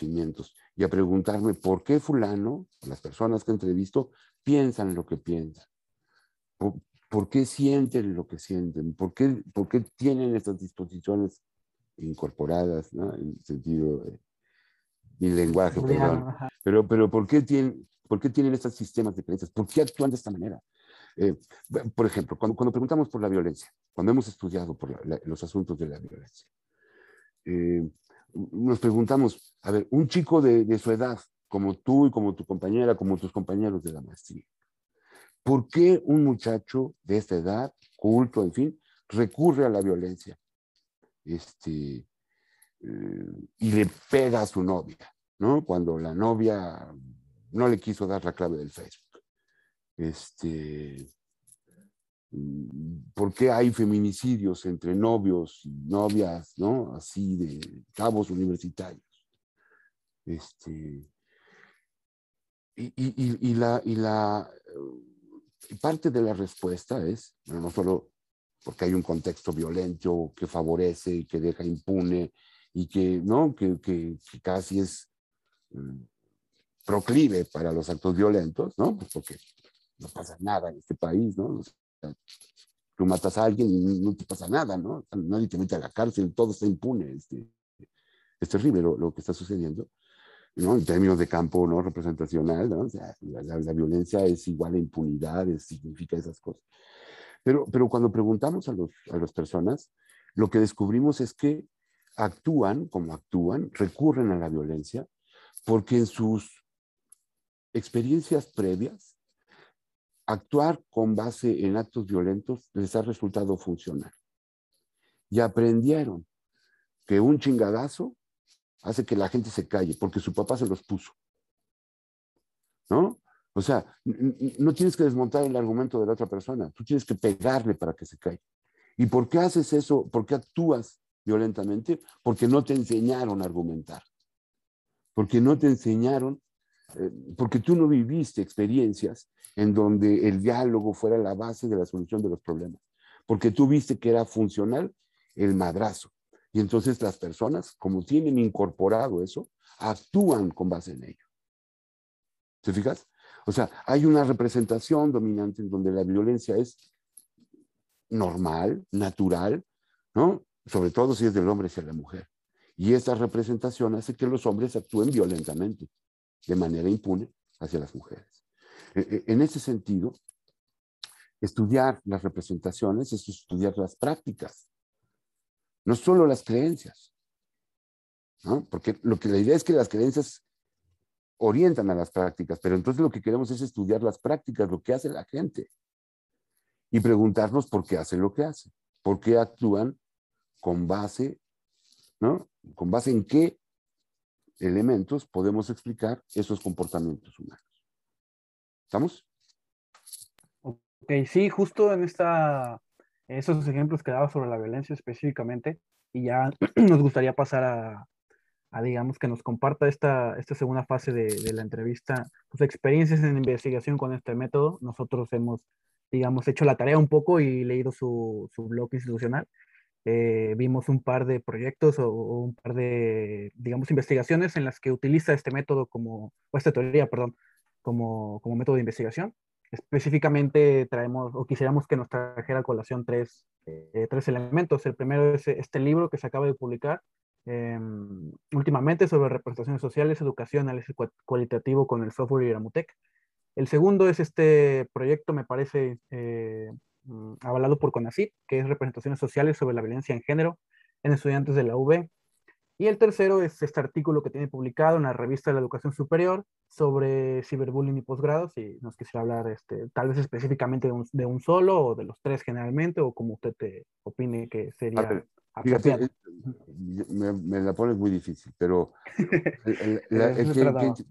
Y a preguntarme por qué fulano, las personas que entrevisto, piensan lo que piensan. ¿Por, qué sienten lo que sienten? ¿Por qué, por qué tienen estas disposiciones incorporadas, ¿no? en sentido y lenguaje, perdón. Pero, pero ¿por, qué tienen, ¿por qué tienen estos sistemas de creencias? ¿Por qué actúan de esta manera? Eh, por ejemplo, cuando, cuando, preguntamos por la violencia, cuando hemos estudiado por los asuntos de la violencia, eh, nos preguntamos, a ver, un chico de, su edad, como tú y como tu compañera, como tus compañeros de la maestría, ¿por qué un muchacho de esta edad, culto, en fin, recurre a la violencia este, eh, y le pega a su novia? ¿no? Cuando la novia no le quiso dar la clave del Facebook. Este, ¿Por qué hay feminicidios entre novios y novias, ¿no? Así de cabos universitarios. Este, y, la, y la parte de la respuesta es, no solo porque hay un contexto violento que favorece y que deja impune y que, ¿no? que, que, casi es mm, proclive para los actos violentos, ¿no? Pues porque no pasa nada en este país, ¿no? Tú matas a alguien y no te pasa nada, ¿no? Nadie te mete a la cárcel, todo está impune. Este, es terrible lo, lo que está sucediendo. ¿no? En términos de campo no representacional, ¿no? O sea, la, la, violencia es igual a impunidad, significa esas cosas. Pero, pero cuando preguntamos a, los, a las personas, lo que descubrimos es que actúan como actúan, recurren a la violencia, porque en sus experiencias previas, actuar con base en actos violentos les ha resultado funcional. Y aprendieron que un chingadazo hace que la gente se calle, porque su papá se los puso. ¿No? O sea, no tienes que desmontar el argumento de la otra persona, tú tienes que pegarle para que se caiga. ¿Y por qué haces eso? ¿Por qué actúas violentamente? Porque no te enseñaron a argumentar. Porque no te enseñaron, porque tú no viviste experiencias en donde el diálogo fuera la base de la solución de los problemas. Porque tú viste que era funcional el madrazo. Y entonces las personas, como tienen incorporado eso, actúan con base en ello. ¿Te fijas? O sea, hay una representación dominante en donde la violencia es normal, natural, ¿no? Sobre todo si es del hombre hacia la mujer. Y esa representación hace que los hombres actúen violentamente, de manera impune, hacia las mujeres. E, e, en ese sentido, estudiar las representaciones es estudiar las prácticas, no solo las creencias, ¿no? Porque lo que la idea es que las creencias orientan a las prácticas, pero entonces lo que queremos es estudiar las prácticas, lo que hace la gente y preguntarnos por qué hacen lo que hacen, por qué actúan con base, ¿no? Con base en qué elementos podemos explicar esos comportamientos humanos. ¿Estamos? Ok, sí, justo en esta, esos ejemplos que daba sobre la violencia específicamente, y ya nos gustaría pasar a, a, digamos, que nos comparta esta, esta segunda fase de, de la entrevista, sus experiencias en investigación con este método. Nosotros hemos, digamos, hecho la tarea un poco y leído su, su blog institucional. Eh, vimos un par de proyectos o, un par de, digamos, investigaciones en las que utiliza este método como, o esta teoría, perdón, como, como método de investigación. Específicamente traemos, o quisiéramos que nos trajera a colación tres, eh, tres elementos. El primero es este libro que se acaba de publicar, Em, últimamente sobre representaciones sociales, educación, análisis cualitativo con el software Iramutec. El segundo es este proyecto, me parece, eh, mm, avalado por CONACYT, que es representaciones sociales sobre la violencia en género en estudiantes de la UB. Y el tercero es este artículo que tiene publicado en la revista de la Educación Superior sobre ciberbullying y posgrados, y nos quisiera hablar este, tal vez específicamente de un, de un, solo o de los tres generalmente, o como usted te opine que sería... Fíjate, me, la pones muy difícil, pero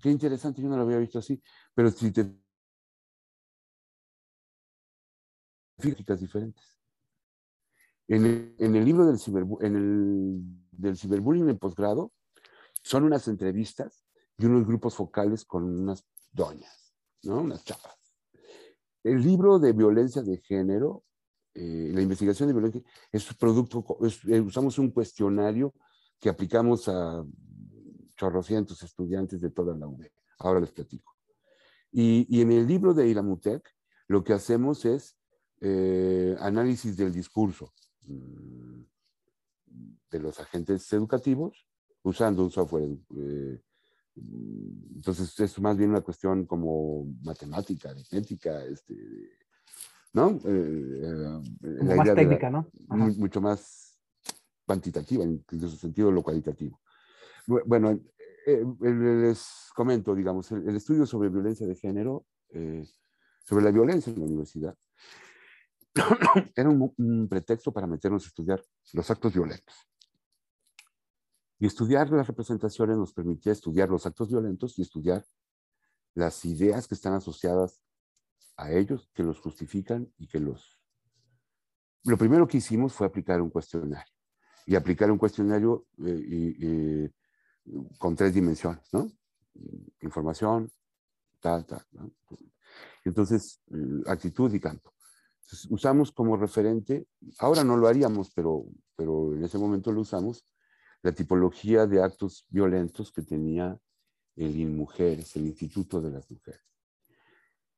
qué, interesante, yo no lo había visto así, pero si te físicas diferentes. En el, en el libro del, ciber, en el, del ciberbullying en posgrado, son unas entrevistas y unos grupos focales con unas doñas, ¿no? Unas chavas. El libro de violencia de género eh, la investigación de violencia es producto, eh, usamos un cuestionario que aplicamos a chorrocientos estudiantes de toda la UNED. Ahora les platico. Y, y, en el libro de Iramutec, lo que hacemos es eh, análisis del discurso mm, de los agentes educativos usando un software. entonces, es más bien una cuestión como matemática, aritmética, este, ¿no? Eh, eh más técnica, ¿no? Mucho más cuantitativa, en su sentido lo cualitativo. Bueno, eh, les comento, digamos, el, estudio sobre violencia de género, eh, sobre la violencia en la universidad, era un, un, pretexto para meternos a estudiar los actos violentos. Y estudiar las representaciones nos permitía estudiar los actos violentos y estudiar las ideas que están asociadas a ellos, que los justifican y que los... Lo primero que hicimos fue aplicar un cuestionario. Y aplicar un cuestionario eh, eh, con tres dimensiones, ¿no? Información, tal, tal. ¿no? Entonces, eh, actitud y campo. Usamos como referente, ahora no lo haríamos, pero, pero en ese momento lo usamos, la tipología de actos violentos que tenía el INMujeres, el Instituto de las Mujeres.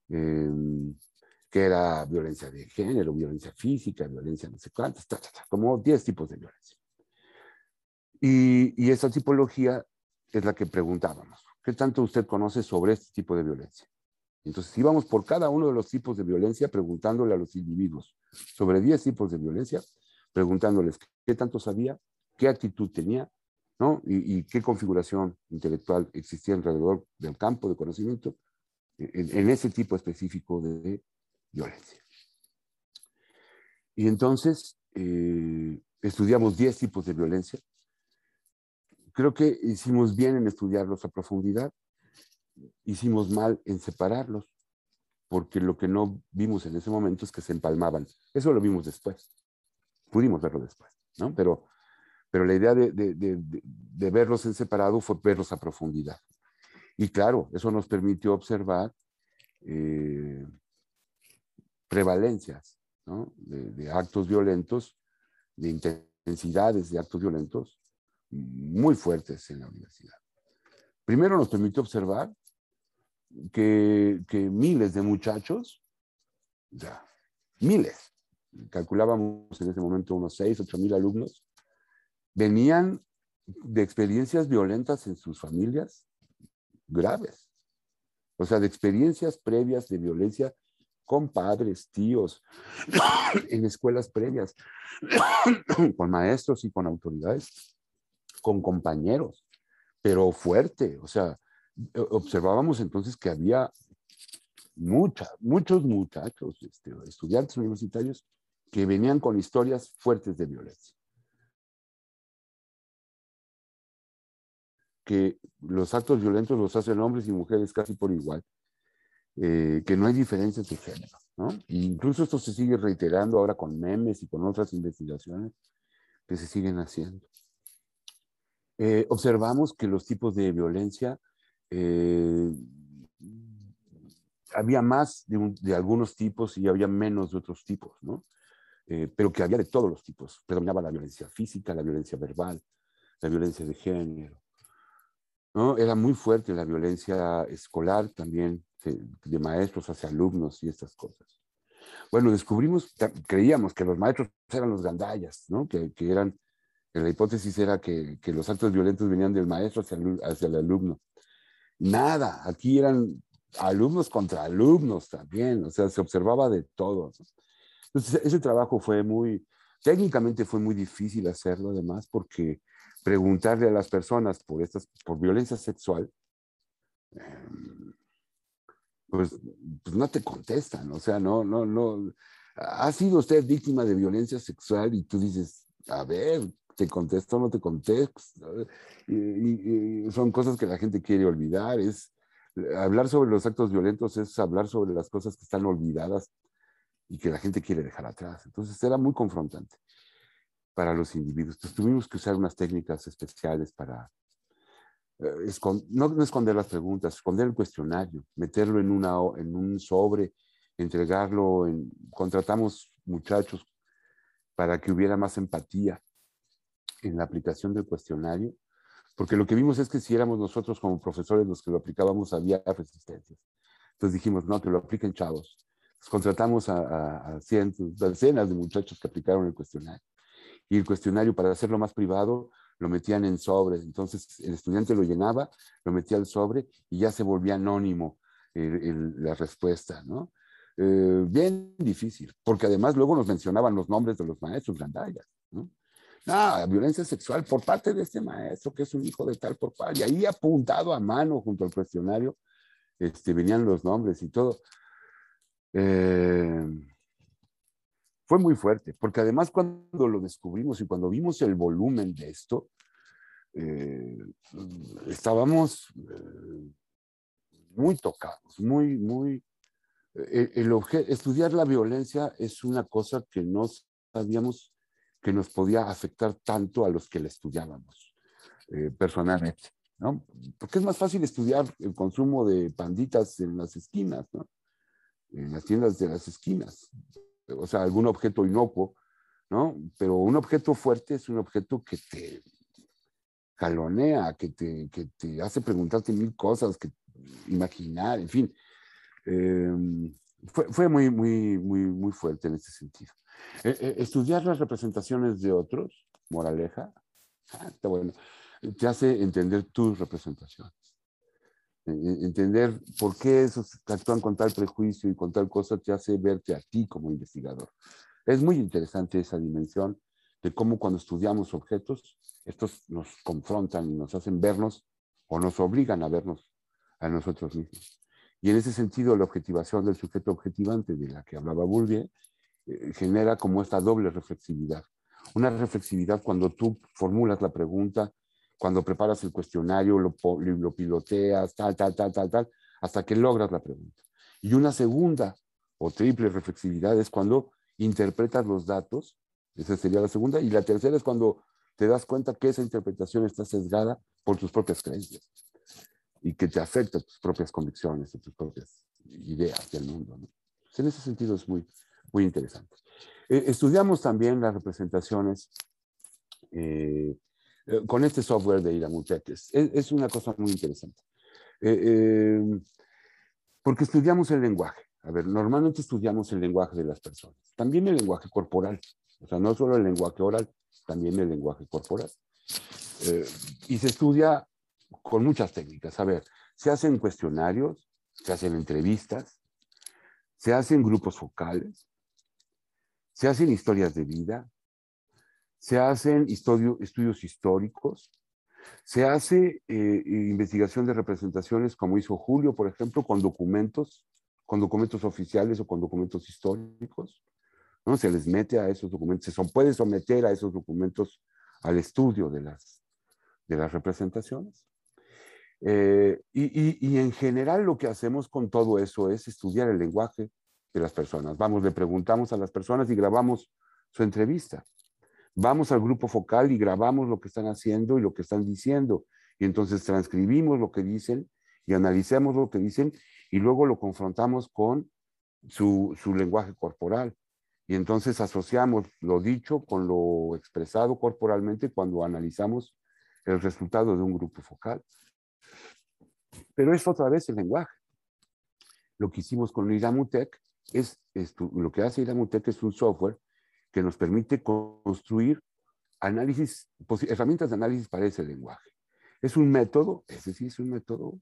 Em, que era violencia de género, violencia física, violencia no sé cuántas, como 10 tipos de violencia. Y, y esa tipología es la que preguntábamos. ¿Qué tanto usted conoce sobre este tipo de violencia? Entonces íbamos por cada uno de los tipos de violencia preguntándole a los individuos sobre 10 tipos de violencia, preguntándoles qué tanto sabía, qué actitud tenía, ¿no? Y, qué configuración intelectual existía alrededor del campo de conocimiento en, ese tipo específico de violencia. Y entonces eh, estudiamos 10 tipos de violencia. Creo que hicimos bien en estudiarlos a profundidad hicimos mal en separarlos, porque lo que no vimos en ese momento es que se empalmaban. Eso lo vimos después. Pudimos verlo después, ¿no? Pero, pero la idea de, de, de, verlos en separado fue verlos a profundidad. Y claro, eso nos permitió observar eh, prevalencias ¿no? de, actos violentos, de intensidades de actos violentos muy fuertes en la universidad. Primero nos permitió observar que, miles de muchachos, ya, miles, calculábamos en ese momento unos 6, 8 mil alumnos, venían de experiencias violentas en sus familias graves. O sea, de experiencias previas de violencia con padres, tíos, en escuelas previas, con maestros y con autoridades, con compañeros, pero fuerte. O sea, observábamos entonces que había mucha, muchos muchachos, este, estudiantes universitarios, que venían con historias fuertes de violencia. Que los actos violentos los hacen hombres y mujeres casi por igual, eh, que no hay diferencias de género. ¿no? E incluso esto se sigue reiterando ahora con memes y con otras investigaciones que se siguen haciendo. Eh, observamos que los tipos de violencia eh, había más de, algunos tipos y había menos de otros tipos, ¿no? Eh, pero que había de todos los tipos. Predominaba la violencia física, la violencia verbal, la violencia de género. ¿no? Era muy fuerte la violencia escolar también, de, maestros hacia alumnos y estas cosas. Bueno, descubrimos, creíamos que los maestros eran los gandallas, ¿no? que, eran, la hipótesis era que, los actos violentos venían del maestro hacia el alumno. Nada, aquí eran alumnos contra alumnos también, o sea, se observaba de todo. Entonces, ese trabajo fue muy, técnicamente fue muy difícil hacerlo además porque preguntarle a las personas por, estas, por violencia sexual, em, pues, pues, no te contestan, o sea, no, no, no. ¿Ha sido usted víctima de violencia sexual? Y tú dices, a ver, te contesto o no te contesto. Y, son cosas que la gente quiere olvidar. Es, hablar sobre los actos violentos es hablar sobre las cosas que están olvidadas y que la gente quiere dejar atrás. Entonces era muy confrontante para los individuos. Entonces tuvimos que usar unas técnicas especiales para eh, no, esconder las preguntas, esconder el cuestionario, meterlo en, una, en un sobre, entregarlo. En, contratamos muchachos para que hubiera más empatía en la aplicación del cuestionario, porque lo que vimos es que si éramos nosotros como profesores los que lo aplicábamos, había resistencias. Entonces dijimos, no, que lo apliquen chavos. contratamos a, cientos, decenas de muchachos que aplicaron el cuestionario. Y el cuestionario, para hacerlo más privado, lo metían en sobre. Entonces el estudiante lo llenaba, lo metía al sobre y ya se volvía anónimo la respuesta, ¿no? Eh, bien difícil, porque además luego nos mencionaban los nombres de los maestros gandallas, ¿no? No, violencia sexual por parte de este maestro que es un hijo de tal por cual. Y ahí apuntado a mano junto al cuestionario, este, venían los nombres y todo. Eh, fue muy fuerte, porque además cuando lo descubrimos y cuando vimos el volumen de esto, eh, estábamos eh, muy tocados, muy, muy... El, estudiar la violencia es una cosa que no sabíamos que nos podía afectar tanto a los que la estudiábamos personalmente, ¿no? Porque es más fácil estudiar el consumo de panditas en las esquinas, ¿no? En las tiendas de las esquinas. O sea, algún objeto inocuo, ¿no? Pero un objeto fuerte es un objeto que te calonea, que te, que te hace preguntarte mil cosas, que imaginar, en fin. Em, fue, fue, muy, muy, muy, muy fuerte en ese sentido. Eh, eh, estudiar las representaciones de otros, moraleja, ah, está bueno, te hace entender tus representaciones. Entender por qué esos actúan con tal prejuicio y con tal cosa te hace verte a ti como investigador. Es muy interesante esa dimensión de cómo cuando estudiamos objetos, estos nos confrontan y nos hacen vernos o nos obligan a vernos a nosotros mismos. Y en ese sentido, la objetivación del sujeto objetivante de la que hablaba Bourdieu genera como esta doble reflexividad. Una reflexividad cuando tú formulas la pregunta, cuando preparas el cuestionario, lo, lo piloteas, tal, tal, tal, tal, tal, hasta que logras la pregunta. Y una segunda o triple reflexividad es cuando interpretas los datos esa sería la segunda. Y la tercera es cuando te das cuenta que esa interpretación está sesgada por tus propias creencias y que te afecta tus propias convicciones, tus propias ideas del mundo. en ese sentido es muy, muy interesante. Eh, estudiamos también las representaciones eh, eh, con este software de Iramutec. Es, es, una cosa muy interesante. porque estudiamos el lenguaje. A ver, normalmente estudiamos el lenguaje de las personas, también el lenguaje corporal. O sea, no solo el lenguaje oral, también el lenguaje corporal. Y se estudia con muchas técnicas. A ver, se hacen cuestionarios, se hacen entrevistas, se hacen grupos focales, se hacen historias de vida, se hacen estudios históricos, se hace eh, investigación de representaciones, como hizo Julio, por ejemplo, con documentos, con documentos oficiales o con documentos históricos. ¿no? Se les mete a esos documentos, se puede someter a esos documentos al estudio de las, de las representaciones. Eh, y, en general lo que hacemos con todo eso es estudiar el lenguaje de las personas. Vamos, le preguntamos a las personas y grabamos su entrevista. Vamos al grupo focal y grabamos lo que están haciendo y lo que están diciendo. Y entonces transcribimos lo que dicen y analicemos lo que dicen y luego lo confrontamos con su, su lenguaje corporal. Y entonces asociamos lo dicho con lo expresado corporalmente cuando analizamos el resultado de un grupo focal. Pero es otra vez el lenguaje. Lo que hicimos con Iramutec es, lo que hace Iramutec es un software que nos permite construir análisis, herramientas de análisis para ese lenguaje. Es un método, ese sí es un método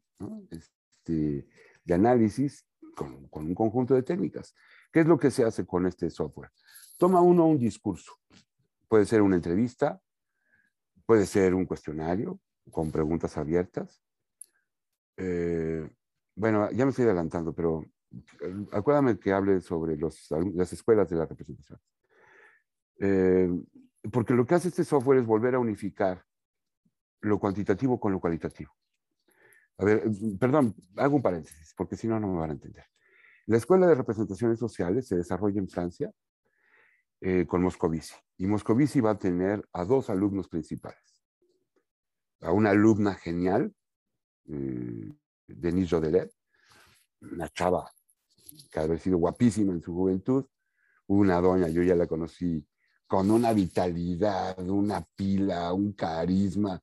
este, de análisis con, con, un conjunto de técnicas. ¿Qué es lo que se hace con este software? Toma uno un discurso. Puede ser una entrevista, puede ser un cuestionario con preguntas abiertas. Eh, bueno, ya me estoy adelantando, pero acuérdame que hable sobre las escuelas de la representación. Eh, porque lo que hace este software es volver a unificar lo cuantitativo con lo cualitativo. A ver, perdón, hago un paréntesis, porque si no, no me van a entender. La Escuela de Representaciones Sociales se desarrolla en Francia eh, con Moscovici. Y Moscovici va a tener a dos alumnos principales. A una alumna genial, eh, Denise Jodelet, una chava que ha sido guapísima en su juventud, una doña, yo ya la conocí, con una vitalidad, una pila, un carisma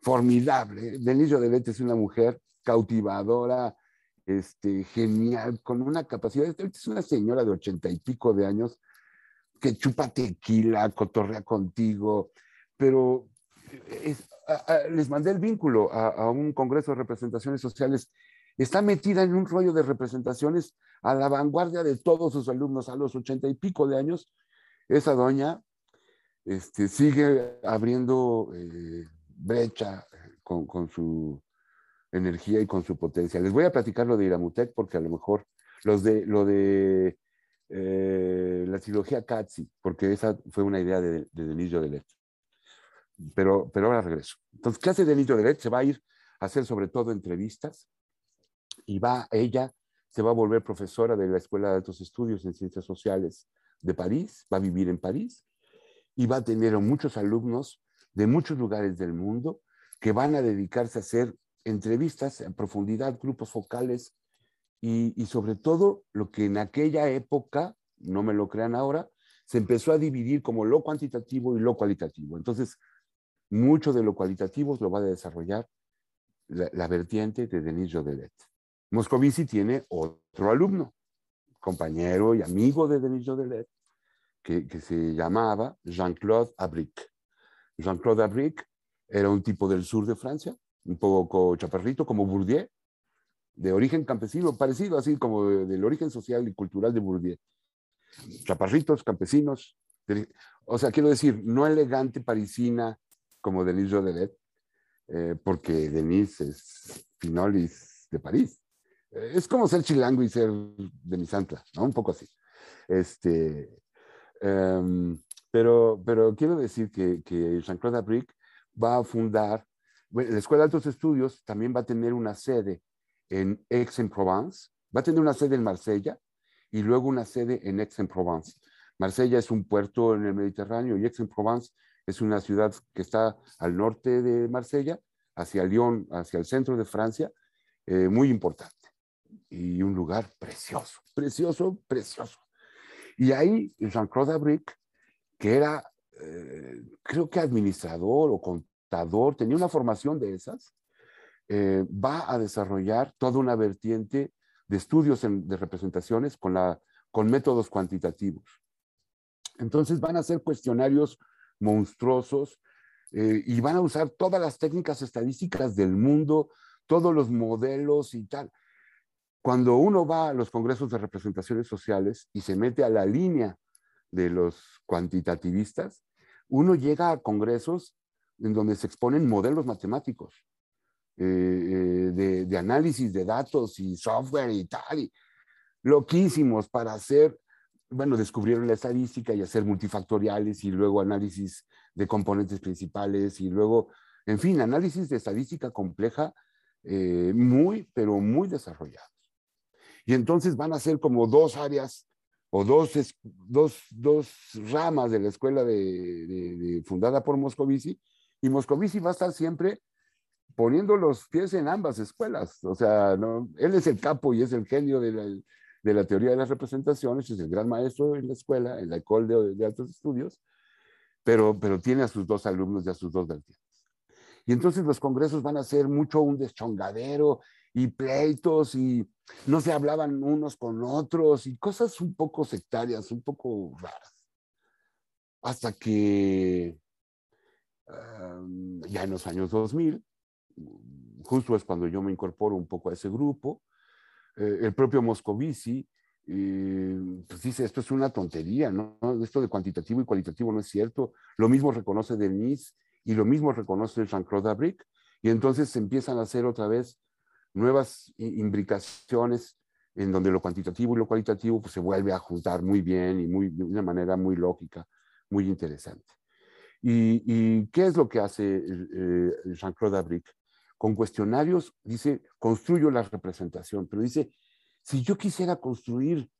formidable. Denise Jodelet es una mujer cautivadora, este, genial, con una capacidad, es una señora de ochenta y pico de años que chupa tequila, cotorrea contigo, pero les mandé el vínculo a, un congreso de representaciones sociales. Está metida en un rollo de representaciones a la vanguardia de todos sus alumnos a los ochenta y pico de años. Esa doña este, sigue abriendo eh, brecha con, con, su, energía y con su potencia. Les voy a platicar lo de Iramutec porque a lo mejor los de, lo de eh, la trilogía Katsi, porque esa fue una idea de, de Denis pero, pero ahora regreso. Entonces, ¿qué hace Denis Doderet? Se va a ir a hacer sobre todo entrevistas y va ella, se va a volver profesora de la Escuela de Altos Estudios en Ciencias Sociales de París, va a vivir en París y va a tener muchos alumnos de muchos lugares del mundo que van a dedicarse a hacer entrevistas en profundidad, grupos focales y, y sobre todo lo que en aquella época, no me lo crean ahora, se empezó a dividir como lo cuantitativo y lo cualitativo. Entonces, mucho de lo cualitativo lo va a desarrollar la, vertiente de Denis Jodelet. Moscovici tiene otro alumno, compañero y amigo de Denis Jodelet, que, se llamaba Jean-Claude Abric. Jean-Claude Abric era un tipo del sur de Francia, un poco chaparrito, como Bourdieu, de origen campesino, parecido así como del origen social y cultural de Bourdieu chaparritos, campesinos. O sea, quiero decir, no elegante parisina como Denise Rodelet, eh, porque Denise es Pinolis de París. Es como ser chilango y ser de mi santa, ¿no? Un poco así. Este, em, pero, pero quiero decir que, que Jean-Claude Abric va a fundar, la Escuela de Altos Estudios también va a tener una sede en Aix-en-Provence, va a tener una sede en Marsella, y luego una sede en Aix-en-Provence. Marsella es un puerto en el Mediterráneo y Aix-en-Provence es una ciudad que está al norte de Marsella, hacia Lyon, hacia el centro de Francia, eh, muy importante. Y un lugar precioso, precioso, precioso. Y ahí Jean-Claude Abric, que era, eh, creo que administrador o contador, tenía una formación de esas, eh, va a desarrollar toda una vertiente de estudios de representaciones con, la, con métodos cuantitativos. Entonces van a ser cuestionarios monstruosos eh, y van a usar todas las técnicas estadísticas del mundo, todos los modelos y tal. Cuando uno va a los congresos de representaciones sociales y se mete a la línea de los cuantitativistas, uno llega a congresos en donde se exponen modelos matemáticos, eh, eh, de, análisis de datos y software y tal, y loquísimos para hacer, bueno, descubrieron la estadística y hacer multifactoriales y luego análisis de componentes principales y luego, en fin, análisis de estadística compleja eh, muy, pero muy desarrollados. Y entonces van a ser como dos áreas o dos, dos, dos ramas de la escuela de, fundada por Moscovici, y Moscovici va a estar siempre poniendo los pies en ambas escuelas. O sea, ¿no? él es el capo y es el genio de la, de la teoría de las representaciones, es el gran maestro en la escuela, en la École de, de, Altos Estudios, pero, pero tiene a sus dos alumnos y a sus dos vertientes. Y entonces los congresos van a ser mucho un deschongadero y pleitos y no se hablaban unos con otros y cosas un poco sectarias, un poco raras. Hasta que um, ya en los años 2000, justo es cuando yo me incorporo un poco a ese grupo. Eh, el propio Moscovici eh, pues dice, esto es una tontería, ¿no? Esto de cuantitativo y cualitativo no es cierto. Lo mismo reconoce Denis y lo mismo reconoce Jean-Claude Abric. Y entonces empiezan a hacer otra vez nuevas imbricaciones en donde lo cuantitativo y lo cualitativo pues, se vuelve a juntar muy bien y muy, de una manera muy lógica, muy interesante. ¿Y, qué es lo que hace eh, Jean-Claude Abric? Con cuestionarios dice, construyo la representación, pero dice, si yo quisiera construir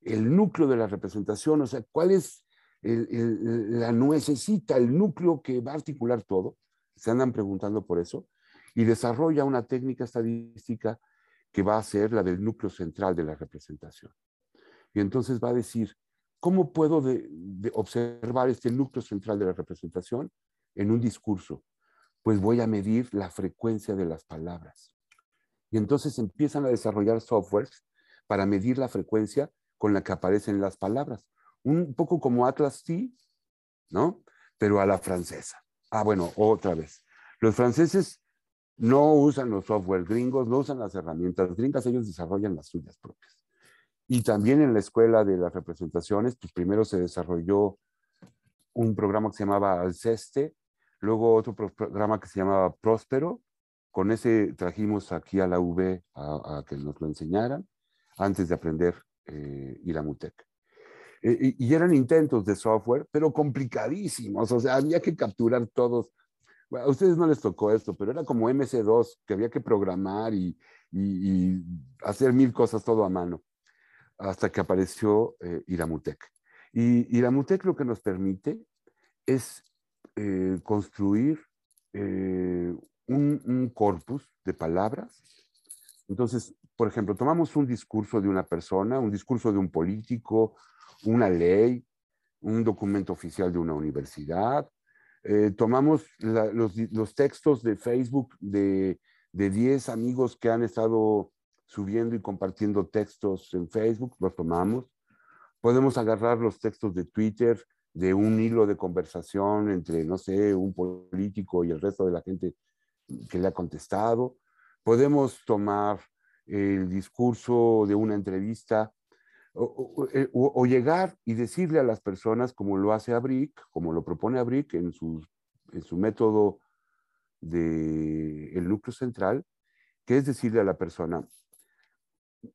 el núcleo de la representación, o sea, cuál es la nuececita, el núcleo que va a articular todo, se andan preguntando por eso, y desarrolla una técnica estadística que va a ser la del núcleo central de la representación. Y entonces va a decir, ¿cómo puedo observar este núcleo central de la representación en un discurso? pues voy a medir la frecuencia de las palabras. Y entonces empiezan a desarrollar softwares para medir la frecuencia con la que aparecen las palabras. Un poco como Atlas T, ¿no? Pero a la francesa. Ah, bueno, otra vez. Los franceses no usan los software gringos, no usan las herramientas gringas, ellos desarrollan las suyas propias. Y también en la escuela de las representaciones, pues primero se desarrolló un programa que se llamaba Alceste, Luego otro programa que se llamaba Próspero. Con ese trajimos aquí a la UB a, que nos lo enseñaran antes de aprender eh, Iramutec. Eh, y, eran intentos de software, pero complicadísimos. O sea, había que capturar todos. A ustedes no les tocó esto, pero era como MC2, que había que programar y, hacer mil cosas todo a mano, hasta que apareció eh, Iramutec. Y Iramutec lo que nos permite es eh, construir un, un corpus de palabras. Entonces, por ejemplo, tomamos un discurso de una persona, un discurso de un político, una ley, un documento oficial de una universidad. Eh, tomamos los, textos de Facebook de, de 10 amigos que han estado subiendo y compartiendo textos en Facebook, los tomamos. Podemos agarrar los textos de Twitter de un hilo de conversación entre, no sé, un político y el resto de la gente que le ha contestado. Podemos tomar el discurso de una entrevista eh, o, llegar y decirle a las personas, como lo hace Abric, como lo propone Abric en su, en su método del el núcleo central, que es decirle a la persona,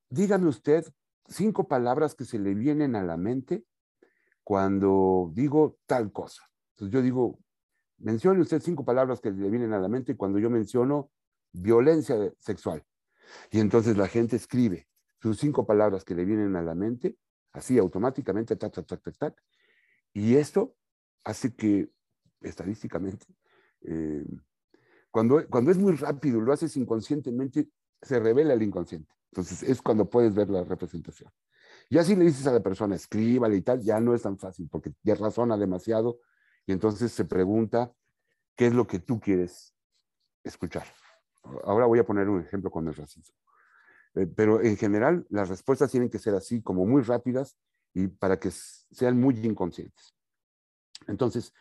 dígame usted cinco palabras que se le vienen a la mente cuando digo tal cosa. Entonces yo digo, mencione usted cinco palabras que le vienen a la mente cuando yo menciono violencia sexual. Y entonces la gente escribe sus cinco palabras que le vienen a la mente, así automáticamente, tac, tac, tac, tac, tac. Y esto hace que, estadísticamente, eh, cuando, cuando es muy rápido, lo haces inconscientemente, se revela el inconsciente. Entonces es cuando puedes ver la representación. Y así le dices a la persona, escríbale y tal, ya no es tan fácil porque ya razona demasiado y entonces se pregunta qué es lo que tú quieres escuchar. Ahora voy a poner un ejemplo con el racismo. Eh, pero en general las respuestas tienen que ser así, como muy rápidas y para que sean muy inconscientes. Entonces,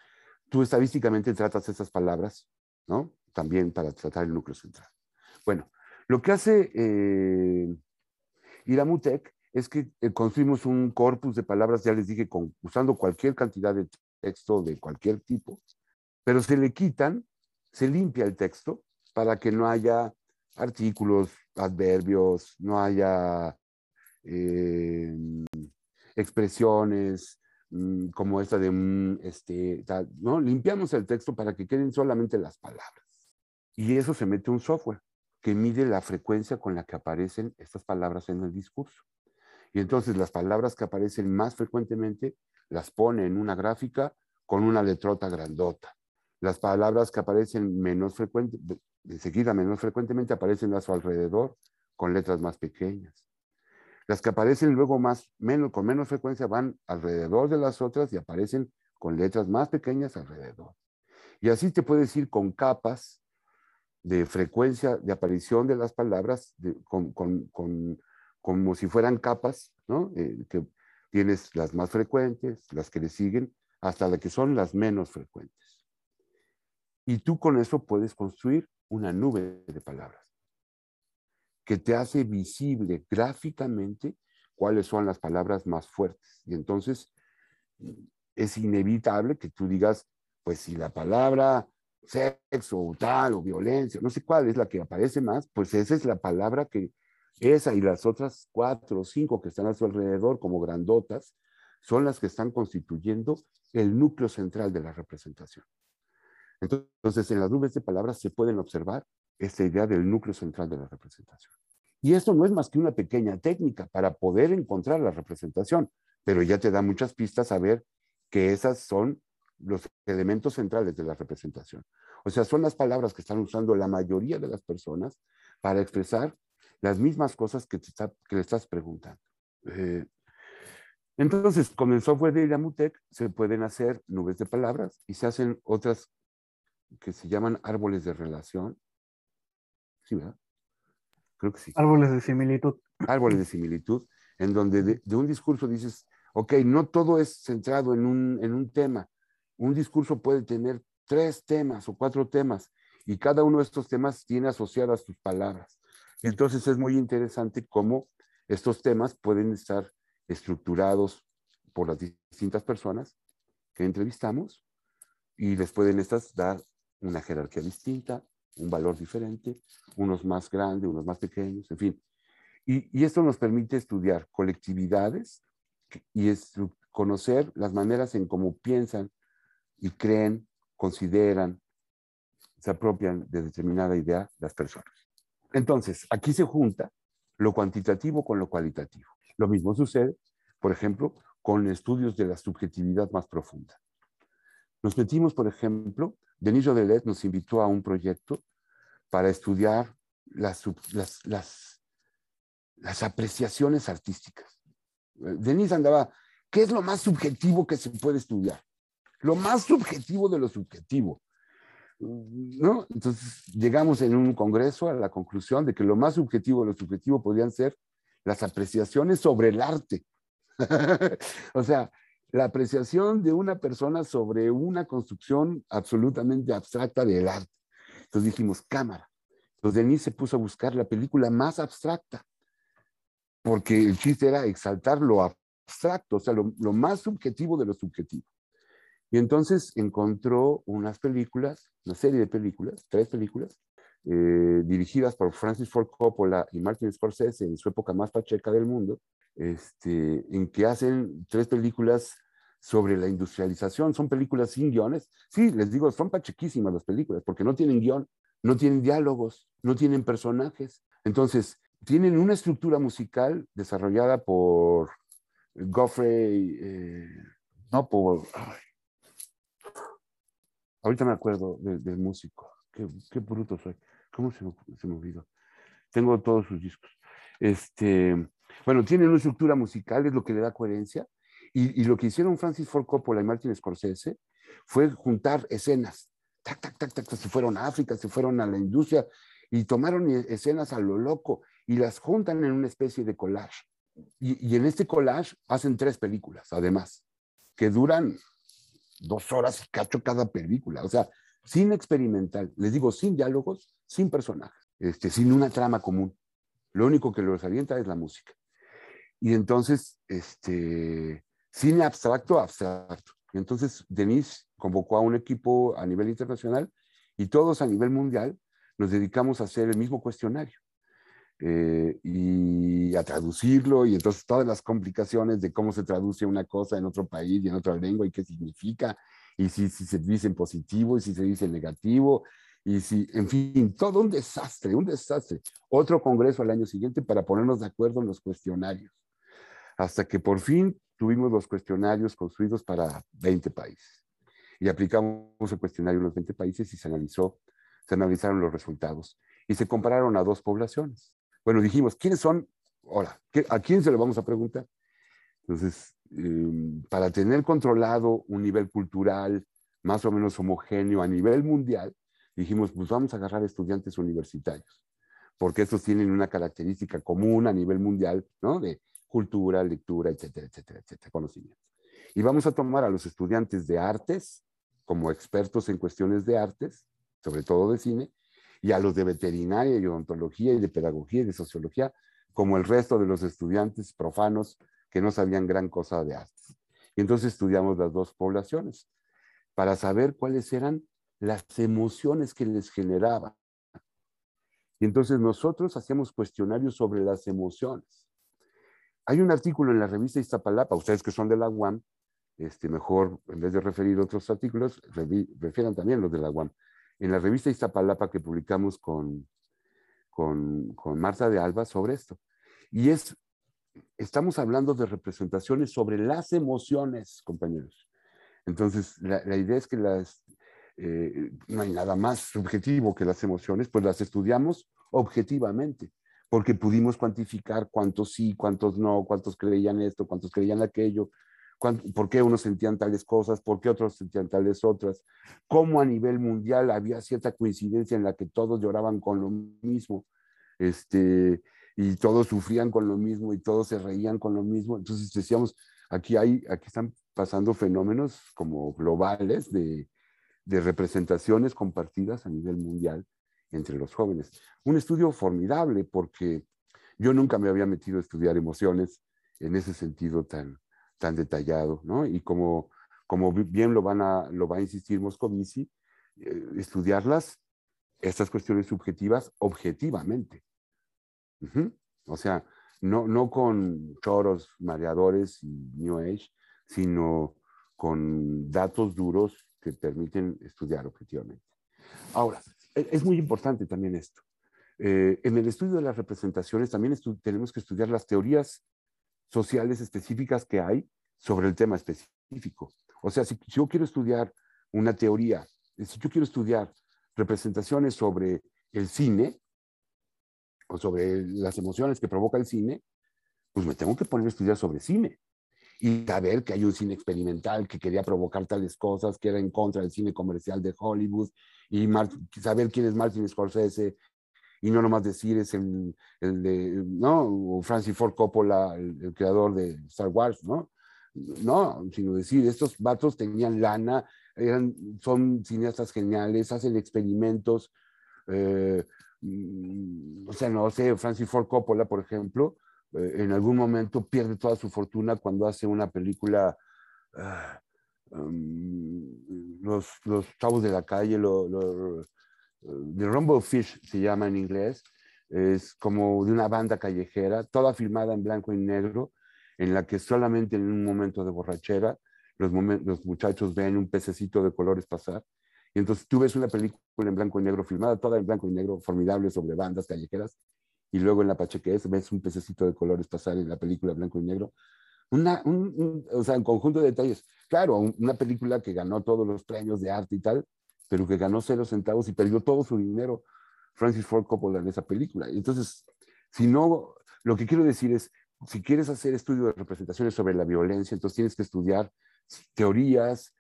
tú estadísticamente tratas esas palabras, ¿no? También para tratar el núcleo central. Bueno, lo que hace eh, Iramutec es que eh, construimos un corpus de palabras, ya les dije, con, usando cualquier cantidad de texto de cualquier tipo, pero se le quitan, se limpia el texto para que no haya artículos, adverbios, no haya eh, expresiones mm, como esta de este, ¿no? Limpiamos el texto para que queden solamente las palabras. Y eso se mete un software que mide la frecuencia con la que aparecen estas palabras en el discurso. Y entonces las palabras que aparecen más frecuentemente las pone en una gráfica con una letrota grandota. Las palabras que aparecen menos frecuentemente, de seguida menos frecuentemente aparecen a su alrededor con letras más pequeñas. Las que aparecen luego más, menos, con menos frecuencia van alrededor de las otras y aparecen con letras más pequeñas alrededor. Y así te puedes ir con capas de frecuencia de aparición de las palabras, con, como si fueran capas, ¿no? Eh, que tienes las más frecuentes, las que le siguen, hasta las que son las menos frecuentes. Y tú con eso puedes construir una nube de palabras que te hace visible gráficamente cuáles son las palabras más fuertes. Y entonces es inevitable que tú digas, pues si la palabra sexo o tal o violencia, no sé cuál es la que aparece más, pues esa es la palabra que esa y las otras cuatro o cinco que están a su alrededor como grandotas son las que están constituyendo el núcleo central de la representación. Entonces, en las nubes de palabras se pueden observar esta idea del núcleo central de la representación. Y esto no es más que una pequeña técnica para poder encontrar la representación, pero ya te da muchas pistas a ver que esas son los elementos centrales de la representación. O sea, son las palabras que están usando la mayoría de las personas para expresar las mismas cosas que, que le estás preguntando. Eh, entonces, con el software de Iramutec se pueden hacer nubes de palabras y se hacen otras que se llaman árboles de relación. ¿Sí, verdad? Creo que sí. Árboles de similitud. Árboles de similitud, en donde de, un discurso dices, ok, no todo es centrado en un, en un tema. Un discurso puede tener tres temas o cuatro temas y cada uno de estos temas tiene asociadas sus palabras. Entonces es muy interesante cómo estos temas pueden estar estructurados por las distintas personas que entrevistamos y les pueden estas dar una jerarquía distinta, un valor diferente, unos más grandes, unos más pequeños, en fin. Y, esto nos permite estudiar colectividades y conocer las maneras en cómo piensan y creen, consideran, se apropian de determinada idea las personas. Entonces, aquí se junta lo cuantitativo con lo cualitativo. Lo mismo sucede, por ejemplo, con estudios de la subjetividad más profunda. Nos metimos, por ejemplo, Denis Rodelet nos invitó a un proyecto para estudiar las, las, apreciaciones artísticas. Denis andaba, ¿qué es lo más subjetivo que se puede estudiar? Lo más subjetivo de lo subjetivo. ¿No? Entonces llegamos en un congreso a la conclusión de que lo más subjetivo de lo subjetivo podrían ser las apreciaciones sobre el arte. o sea, la apreciación de una persona sobre una construcción absolutamente abstracta del arte. Entonces dijimos, cámara. Entonces Denis se puso a buscar la película más abstracta, porque el chiste era exaltar lo abstracto, o sea, lo, lo más subjetivo de lo subjetivo. Y entonces encontró unas películas, una serie de películas, tres películas, eh, dirigidas por Francis Ford Coppola y Martin Scorsese en su época más pacheca del mundo, este, en que hacen tres películas sobre la industrialización. Son películas sin guiones. Sí, les digo, son pachequísimas las películas, porque no tienen guion, no tienen diálogos, no tienen personajes. Entonces, tienen una estructura musical desarrollada por Goffrey, eh, no por... ahorita me acuerdo del músico. Qué, qué, bruto soy. ¿Cómo se me, se me olvidó? Tengo todos sus discos. Este, bueno, tienen una estructura musical, es lo que le da coherencia. Y, y, lo que hicieron Francis Ford Coppola y Martin Scorsese fue juntar escenas. Tac, tac, tac, tac, se fueron a África, se fueron a la industria y tomaron escenas a lo loco y las juntan en una especie de collage. Y, y en este collage hacen tres películas, además, que duran dos horas y cacho cada película. O sea, sin experimental, les digo, sin diálogos, sin personajes, este, sin una trama común. Lo único que los alienta es la música. Y entonces, este, cine abstracto, abstracto. Y entonces Denis convocó a un equipo a nivel internacional y todos a nivel mundial nos dedicamos a hacer el mismo cuestionario eh, y a traducirlo y entonces todas las complicaciones de cómo se traduce una cosa en otro país y en otra lengua y qué significa y si, si se dice en positivo y si se dice en negativo y si, en fin, todo un desastre, un desastre. Otro congreso al año siguiente para ponernos de acuerdo en los cuestionarios hasta que por fin tuvimos los cuestionarios construidos para 20 países. Y aplicamos el cuestionario en los 20 países y se analizó, se analizaron los resultados y se compararon a dos poblaciones. Bueno, dijimos, ¿quiénes son? Ahora, ¿a quién se lo vamos a preguntar? Entonces, eh, para tener controlado un nivel cultural más o menos homogéneo a nivel mundial, dijimos, pues vamos a agarrar estudiantes universitarios, porque estos tienen una característica común a nivel mundial, ¿no? De cultura, lectura, etcétera, etcétera, etcétera, conocimiento. Y vamos a tomar a los estudiantes de artes como expertos en cuestiones de artes, sobre todo de cine, y a los de veterinaria y odontología y de pedagogía y de sociología, como el resto de los estudiantes profanos que no sabían gran cosa de artes. Y entonces estudiamos las dos poblaciones para saber cuáles eran las emociones que les generaba. Y entonces nosotros hacíamos cuestionarios sobre las emociones. Hay un artículo en la revista Iztapalapa, ustedes que son de la UAM, este, mejor en vez de referir otros artículos, refieran también los de la UAM. En la revista Iztapalapa que publicamos con, con, con Marta de Alba sobre esto. Y es, estamos hablando de representaciones sobre las emociones, compañeros. Entonces, la, la idea es que las, eh, no hay nada más subjetivo que las emociones, pues las estudiamos objetivamente porque pudimos cuantificar cuántos sí, cuántos no, cuántos creían esto, cuántos creían aquello, por qué unos sentían tales cosas, por qué otros sentían tales otras, cómo a nivel mundial había cierta coincidencia en la que todos lloraban con lo mismo, este, y todos sufrían con lo mismo y todos se reían con lo mismo. Entonces decíamos, aquí, hay, aquí están pasando fenómenos como globales de, de representaciones compartidas a nivel mundial entre los jóvenes. Un estudio formidable porque yo nunca me había metido a estudiar emociones en ese sentido tan, tan detallado, ¿no? Y como, como bien lo, van a, lo va a insistir Moscovici, eh, estudiarlas, estas cuestiones subjetivas, objetivamente. O sea, no, no con choros mareadores y New Age, sino con datos duros que permiten estudiar objetivamente. Ahora, e, es muy importante también esto. Eh, en el estudio de las representaciones también tenemos que estudiar las teorías sociales específicas que hay sobre el tema específico. O sea, si yo quiero estudiar una teoría, si yo quiero estudiar representaciones sobre el cine o sobre las emociones que provoca el cine, pues me tengo que poner a estudiar sobre cine y saber que hay un cine experimental que quería provocar tales cosas, que era en contra del cine comercial de Hollywood, y saber quién es Martin Scorsese, y no nomás decir es el, el de, ¿no? Francis Ford Coppola, el, creador de Star Wars, ¿no? No, sino decir, estos vatos tenían lana, eran, son cineastas geniales, hacen experimentos, eh, mm, o sea, no sé, Francis Ford Coppola, por ejemplo, eh, en algún momento pierde toda su fortuna cuando hace una película, ah, um, los, los, chavos de la calle, lo, lo, The Rumble Fish se llama en inglés, es como de una banda callejera, toda filmada en blanco y negro, en la que solamente en un momento de borrachera los, los muchachos ven un pececito de colores pasar. Y entonces tú ves una película en blanco y negro filmada, toda en blanco y negro, formidable sobre bandas callejeras, y luego en la Pachequez ves un pececito de colores pasar en la película blanco y negro. Una, un, o sea, un conjunto de detalles. Claro, una película que ganó todos los premios de arte y tal, pero que ganó cero centavos y perdió todo su dinero Francis Ford Coppola en esa película. Entonces, si no, lo que quiero decir es, si quieres hacer estudio de representaciones sobre la violencia, entonces tienes que estudiar teorías,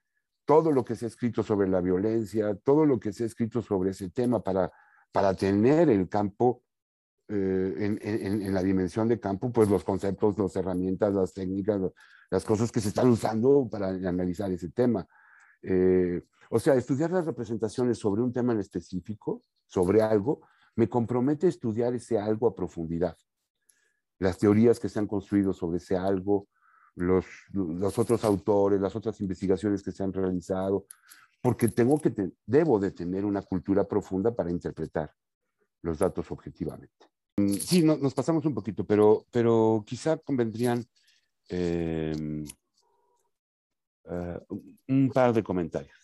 todo lo que se ha escrito sobre la violencia, todo lo que se ha escrito sobre ese tema para, para tener el campo eh, en, en, en, la dimensión de campo, pues los conceptos, las herramientas, las técnicas, las cosas que se están usando para analizar ese tema. Eh, o sea, estudiar las representaciones sobre un tema en específico, sobre algo, me compromete a estudiar ese algo a profundidad. Las teorías que se han construido sobre ese algo, los, los otros autores, las otras investigaciones que se han realizado, porque tengo que debo de tener una cultura profunda para interpretar los datos objetivamente. Sí, nos pasamos un poquito, pero, pero quizá convendrían eh, uh, un par de comentarios.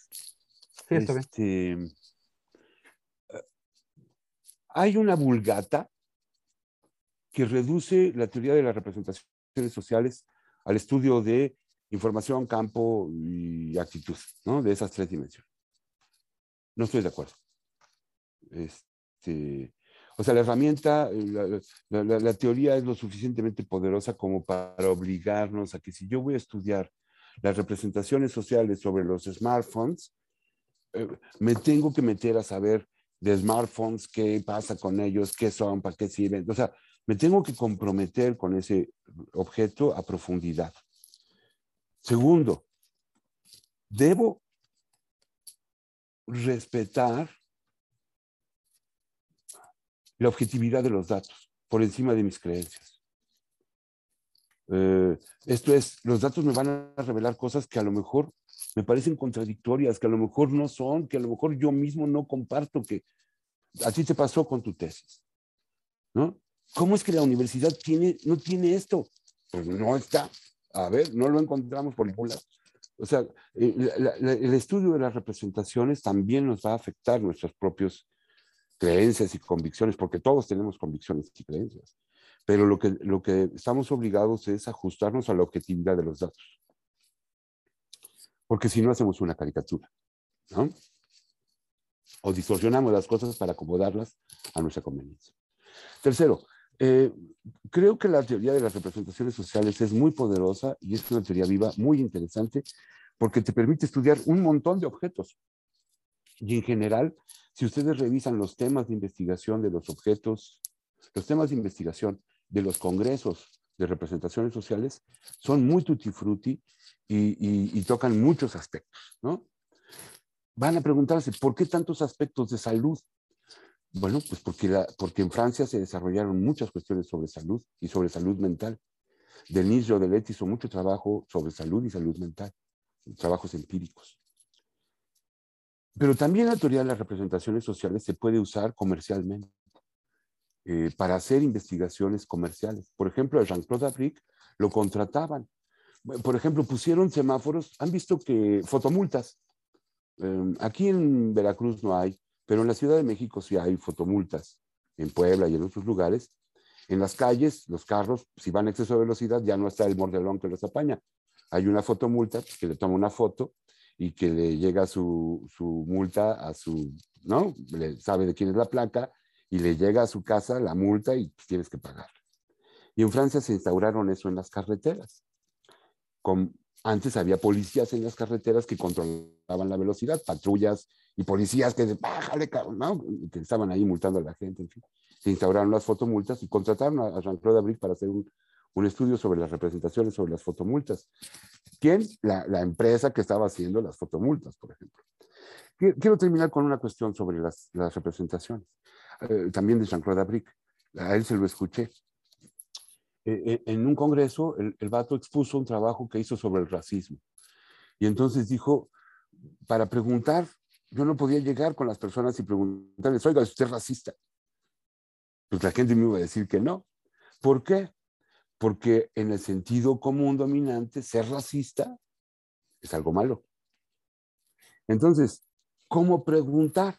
Sí, está bien. Este, uh, hay una vulgata que reduce la teoría de las representaciones sociales al estudio de información, campo y actitud, ¿no? De esas tres dimensiones. No estoy de acuerdo. Este, o sea, la herramienta, la, teoría es lo suficientemente poderosa como para obligarnos a que si yo voy a estudiar las representaciones sociales sobre los smartphones, eh, me tengo que meter a saber de smartphones, qué pasa con ellos, qué son, para qué sirven. O sea, me tengo que comprometer con ese objeto a profundidad. Segundo, debo respetar la objetividad de los datos por encima de mis creencias. Eh, esto es, los datos me van a revelar cosas que a lo mejor me parecen contradictorias, que a lo mejor no son, que a lo mejor yo mismo no comparto, que a ti te pasó con tu tesis, ¿no? ¿Cómo es que la universidad tiene, no tiene esto? Pues no está. A ver, no lo encontramos por ningún lado. O sea, eh, el estudio de las representaciones también nos va a afectar nuestras propias creencias y convicciones, porque todos tenemos convicciones y creencias pero lo que, lo que estamos obligados es ajustarnos a la objetividad de los datos. Porque si no hacemos una caricatura, ¿no? O distorsionamos las cosas para acomodarlas a nuestra conveniencia. Tercero, eh, creo que la teoría de las representaciones sociales es muy poderosa y es una teoría viva muy interesante porque te permite estudiar un montón de objetos. Y en general, si ustedes revisan los temas de investigación de los objetos, los temas de investigación de los congresos de representaciones sociales son muy tutti frutti y, tocan muchos aspectos, ¿no? Van a preguntarse, ¿por qué tantos aspectos de salud? Bueno, pues porque, porque en Francia se desarrollaron muchas cuestiones sobre salud y sobre salud mental. Denis Jodelet hizo mucho trabajo sobre salud y salud mental, trabajos empíricos. Pero también la teoría de las representaciones sociales se puede usar comercialmente. Eh, para hacer investigaciones comerciales. Por ejemplo, a Jean-Claude Abric lo contrataban por ejemplo, pusieron semáforos, han visto que fotomultas. Em, aquí en Veracruz no hay, pero en la Ciudad de México sí hay fotomultas, en Puebla y en otros lugares. En las calles, los carros, si van a exceso de velocidad, ya no está el mordelón que los apaña. Hay una fotomulta pues, que le toma una foto y que le llega su, su multa a su, ¿no? Le sabe de quién es la placa y le llega a su casa la multa y pues, tienes que pagar. Y en Francia se instauraron eso en las carreteras. Con, antes había policías en las carreteras que controlaban la velocidad, patrullas y policías que, bájale, ¿no? que estaban ahí multando a la gente, en fin. Se instauraron las fotomultas y contrataron a Jean-Claude Abric para hacer un, un, estudio sobre las representaciones sobre las fotomultas. ¿Quién? La, la, empresa que estaba haciendo las fotomultas, por ejemplo. Quiero terminar con una cuestión sobre las, las representaciones, eh, también de Jean-Claude Abric. A él se lo escuché. Eh, en un congreso, el, el vato expuso un trabajo que hizo sobre el racismo. Y entonces dijo, para preguntar, yo no podía llegar con las personas y preguntarles, oiga, ¿usted es racista? Pues la gente me iba a decir que no. ¿Por qué? Porque en el sentido común dominante, ser racista es algo malo. Entonces, ¿cómo preguntar?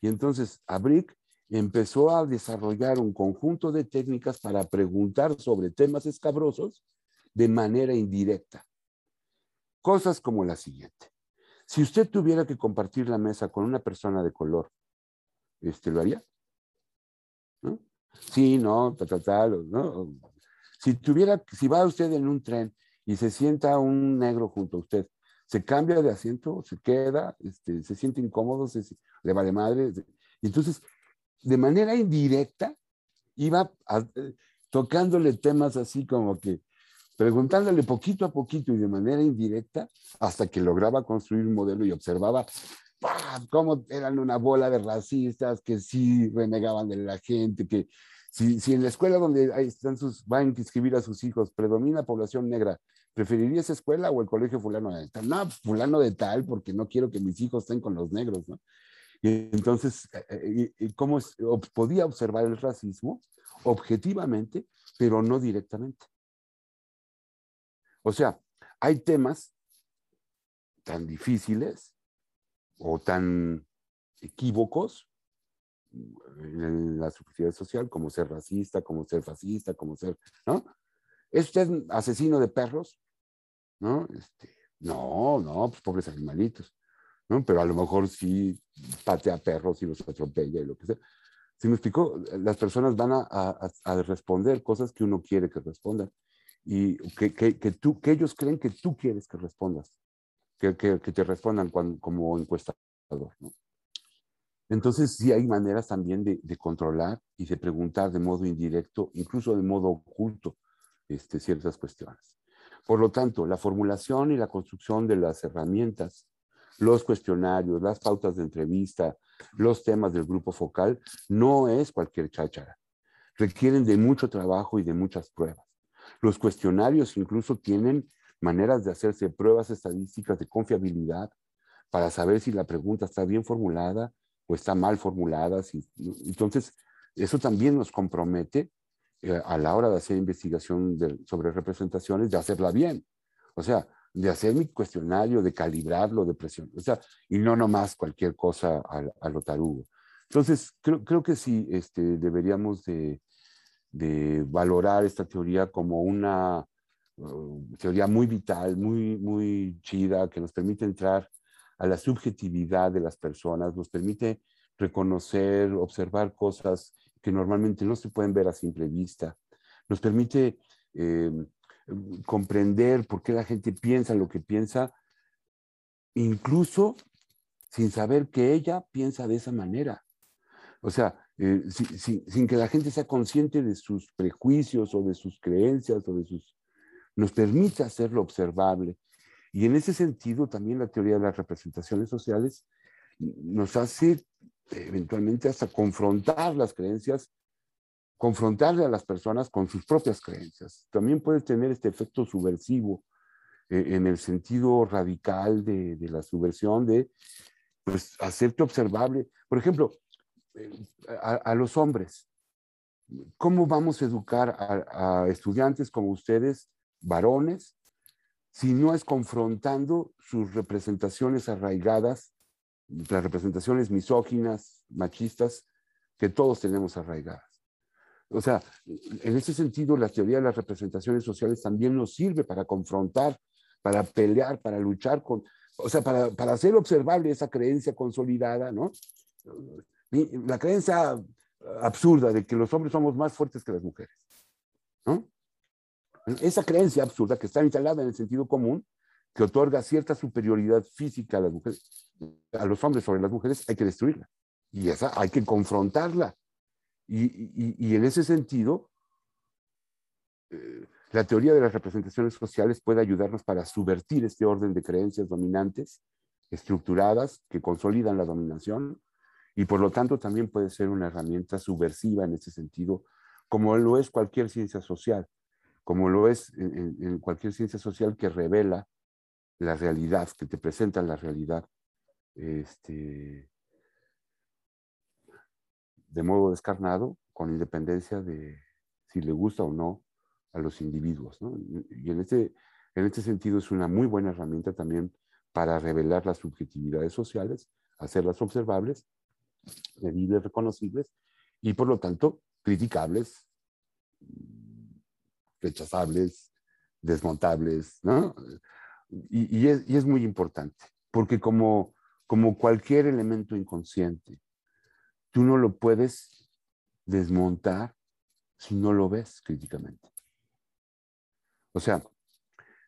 Y entonces Abric empezó a desarrollar un conjunto de técnicas para preguntar sobre temas escabrosos de manera indirecta. Cosas como la siguiente. Si usted tuviera que compartir la mesa con una persona de color, este, ¿lo haría? ¿No? Sí, no, tal, tal, tal, ¿no? Si tuviera, si va usted en un tren y se sienta un negro junto a usted, ¿se cambia de asiento? ¿Se queda? Este, ¿Se siente incómodo? Se, ¿Le vale madre? Y entonces, de manera indirecta, iba a, tocándole temas así como que, preguntándole poquito a poquito y de manera indirecta, hasta que lograba construir un modelo y observaba cómo eran una bola de racistas que sí renegaban de la gente, que si, en la escuela donde están sus, van a inscribir a sus hijos predomina población negra, ¿preferiría esa escuela o el colegio fulano de tal? No, fulano de tal, porque no quiero que mis hijos estén con los negros, ¿no? Y entonces, y, ¿cómo es, podía observar el racismo objetivamente, pero no directamente? O sea, hay temas tan difíciles o tan equívocos en la sociedad social como ser racista, como ser fascista, como ser, ¿no? ¿Es usted asesino de perros? ¿No? Este, no, no, pues pobres animalitos. ¿no? Pero a lo mejor sí patea perros y los atropella y lo que sea. Si me explico, las personas van a, a, a responder cosas que uno quiere que respondan y que, que, que, tú, que ellos creen que tú quieres que respondas, que, que te respondan cuando, como encuestador. ¿no? Entonces, sí hay maneras también de, controlar y de preguntar de modo indirecto, incluso de modo oculto, este, ciertas cuestiones. Por lo tanto, la formulación y la construcción de las herramientas, los cuestionarios, las pautas de entrevista, los temas del grupo focal, no es cualquier cháchara. Requieren de mucho trabajo y de muchas pruebas. Los cuestionarios incluso tienen maneras de hacerse pruebas estadísticas de confiabilidad para saber si la pregunta está bien formulada o está mal formulada. Si, entonces, eso también nos compromete eh, a la hora de hacer investigación de, sobre representaciones, de hacerla bien. O sea, de hacer mi cuestionario, de calibrarlo, de presión. O sea, y no nomás cualquier cosa a, a lo tarugo. Entonces, creo, creo que sí este, deberíamos de, de valorar esta teoría como una uh, teoría muy vital, muy, muy chida, que nos permite entrar a la subjetividad de las personas, nos permite reconocer, observar cosas que normalmente no se pueden ver a simple vista, nos permite eh, comprender por qué la gente piensa lo que piensa, incluso sin saber que ella piensa de esa manera. O sea, eh, si, si, sin que la gente sea consciente de sus prejuicios o de sus creencias o de sus... nos permite hacerlo observable. Y en ese sentido también la teoría de las representaciones sociales nos hace eventualmente hasta confrontar las creencias, confrontarle a las personas con sus propias creencias. También puede tener este efecto subversivo eh, en el sentido radical de, de la subversión, de pues, hacerte observable. Por ejemplo, a, a, los hombres. ¿Cómo vamos a educar a, estudiantes como ustedes, varones, si no es confrontando sus representaciones arraigadas, las representaciones misóginas, machistas, que todos tenemos arraigadas. O sea, en ese sentido, la teoría de las representaciones sociales también nos sirve para confrontar, para pelear, para luchar con, o sea, para, para hacer observable esa creencia consolidada, ¿no? La creencia absurda de que los hombres somos más fuertes que las mujeres, ¿no? Esa creencia absurda que está instalada en el sentido común, que otorga cierta superioridad física a los hombres sobre las mujeres, hay que destruirla. Y esa hay que confrontarla. Y, en ese sentido, eh, la teoría de las representaciones sociales puede ayudarnos para subvertir este orden de creencias dominantes, estructuradas, que consolidan la dominación, y por lo tanto también puede ser una herramienta subversiva en ese sentido, como lo es cualquier ciencia social como lo es en, cualquier ciencia social que revela la realidad, que te presenta la realidad este, de modo descarnado, con independencia de si le gusta o no a los individuos. Y en este, en este sentido es una muy buena herramienta también para revelar las subjetividades sociales, hacerlas observables, medibles, reconocibles y por lo tanto criticables, rechazables, desmontables, ¿no? Y, es, muy importante, porque como, cualquier elemento inconsciente, tú no lo puedes desmontar si no lo ves críticamente. O sea,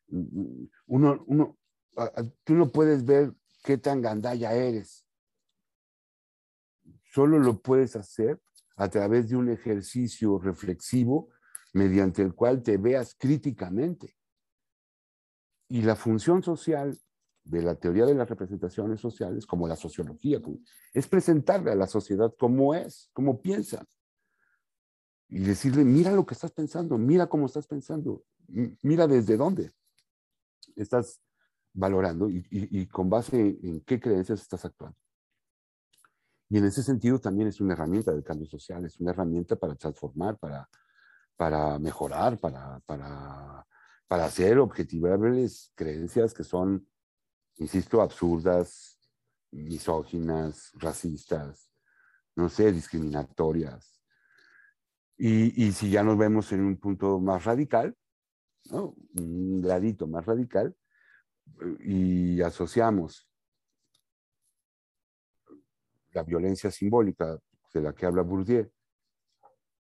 tú no puedes ver qué tan gandalla eres. Solo lo puedes hacer a través de un ejercicio reflexivo mediante el cual te veas críticamente. Y la función social de la teoría de las representaciones sociales, como la sociología, es presentarle a la sociedad cómo es, cómo piensa. Y decirle, mira lo que estás pensando, mira cómo estás pensando, mira desde dónde estás valorando y, y con base en qué creencias estás actuando. Y en ese sentido también es una herramienta del cambio social, es una herramienta para transformar, para, para mejorar, para, para, para hacer objetivables creencias que son, insisto, absurdas, misóginas, racistas, no sé, discriminatorias. Y, y, si ya nos vemos en un punto más radical, un gradito más radical, y asociamos la violencia simbólica de la que habla Bourdieu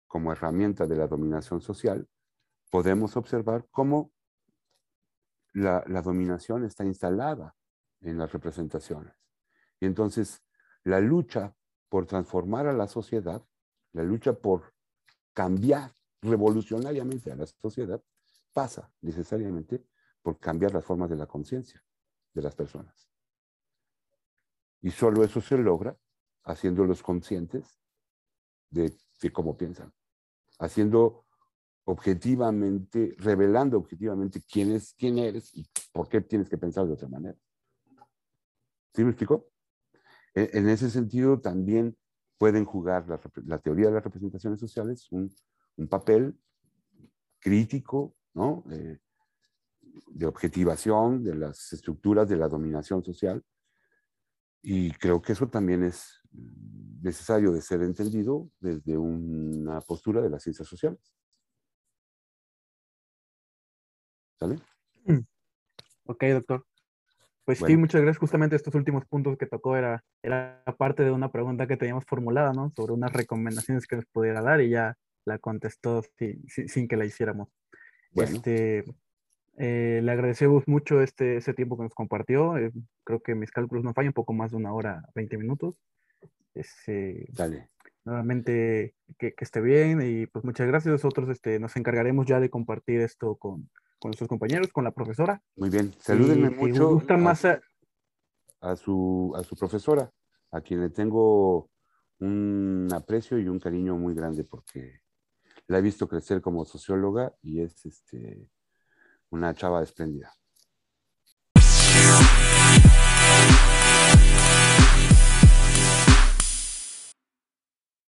como herramienta de la dominación social, podemos observar cómo la, dominación está instalada en las representaciones. Y entonces la lucha por transformar a la sociedad, la lucha por cambiar revolucionariamente a la sociedad, pasa necesariamente por cambiar las formas de la conciencia de las personas. Y solo eso se logra haciéndolos conscientes de, cómo piensan haciendo objetivamente, revelando objetivamente quién es, quién eres y por qué tienes que pensar de otra manera. ¿Sí me explico? E, en ese sentido también pueden jugar la, teoría de las representaciones sociales un, papel crítico, ¿no? de objetivación de las estructuras de la dominación social. Y creo que eso también es necesario de ser entendido desde una postura de las ciencias sociales. ¿Sale? Mm. Ok, doctor. Pues sí, muchas gracias. Justamente estos últimos puntos que tocó era, era parte de una pregunta que teníamos formulada, ¿no? Sobre unas recomendaciones que nos pudiera dar y ya la contestó sin, que la hiciéramos. Este, eh, le agradecemos mucho este, ese tiempo que nos compartió. Eh, creo que mis cálculos no fallan, poco más de una hora, 20 minutos. Este, Dale. Nuevamente, que, esté bien y pues muchas gracias. Nosotros este, nos encargaremos ya de compartir esto con, con nuestros compañeros, con la profesora. Muy bien, salúdenme mucho a, más a, su, a su profesora, a quien le tengo un aprecio y un cariño muy grande porque la he visto crecer como socióloga y es este, una chava espléndida.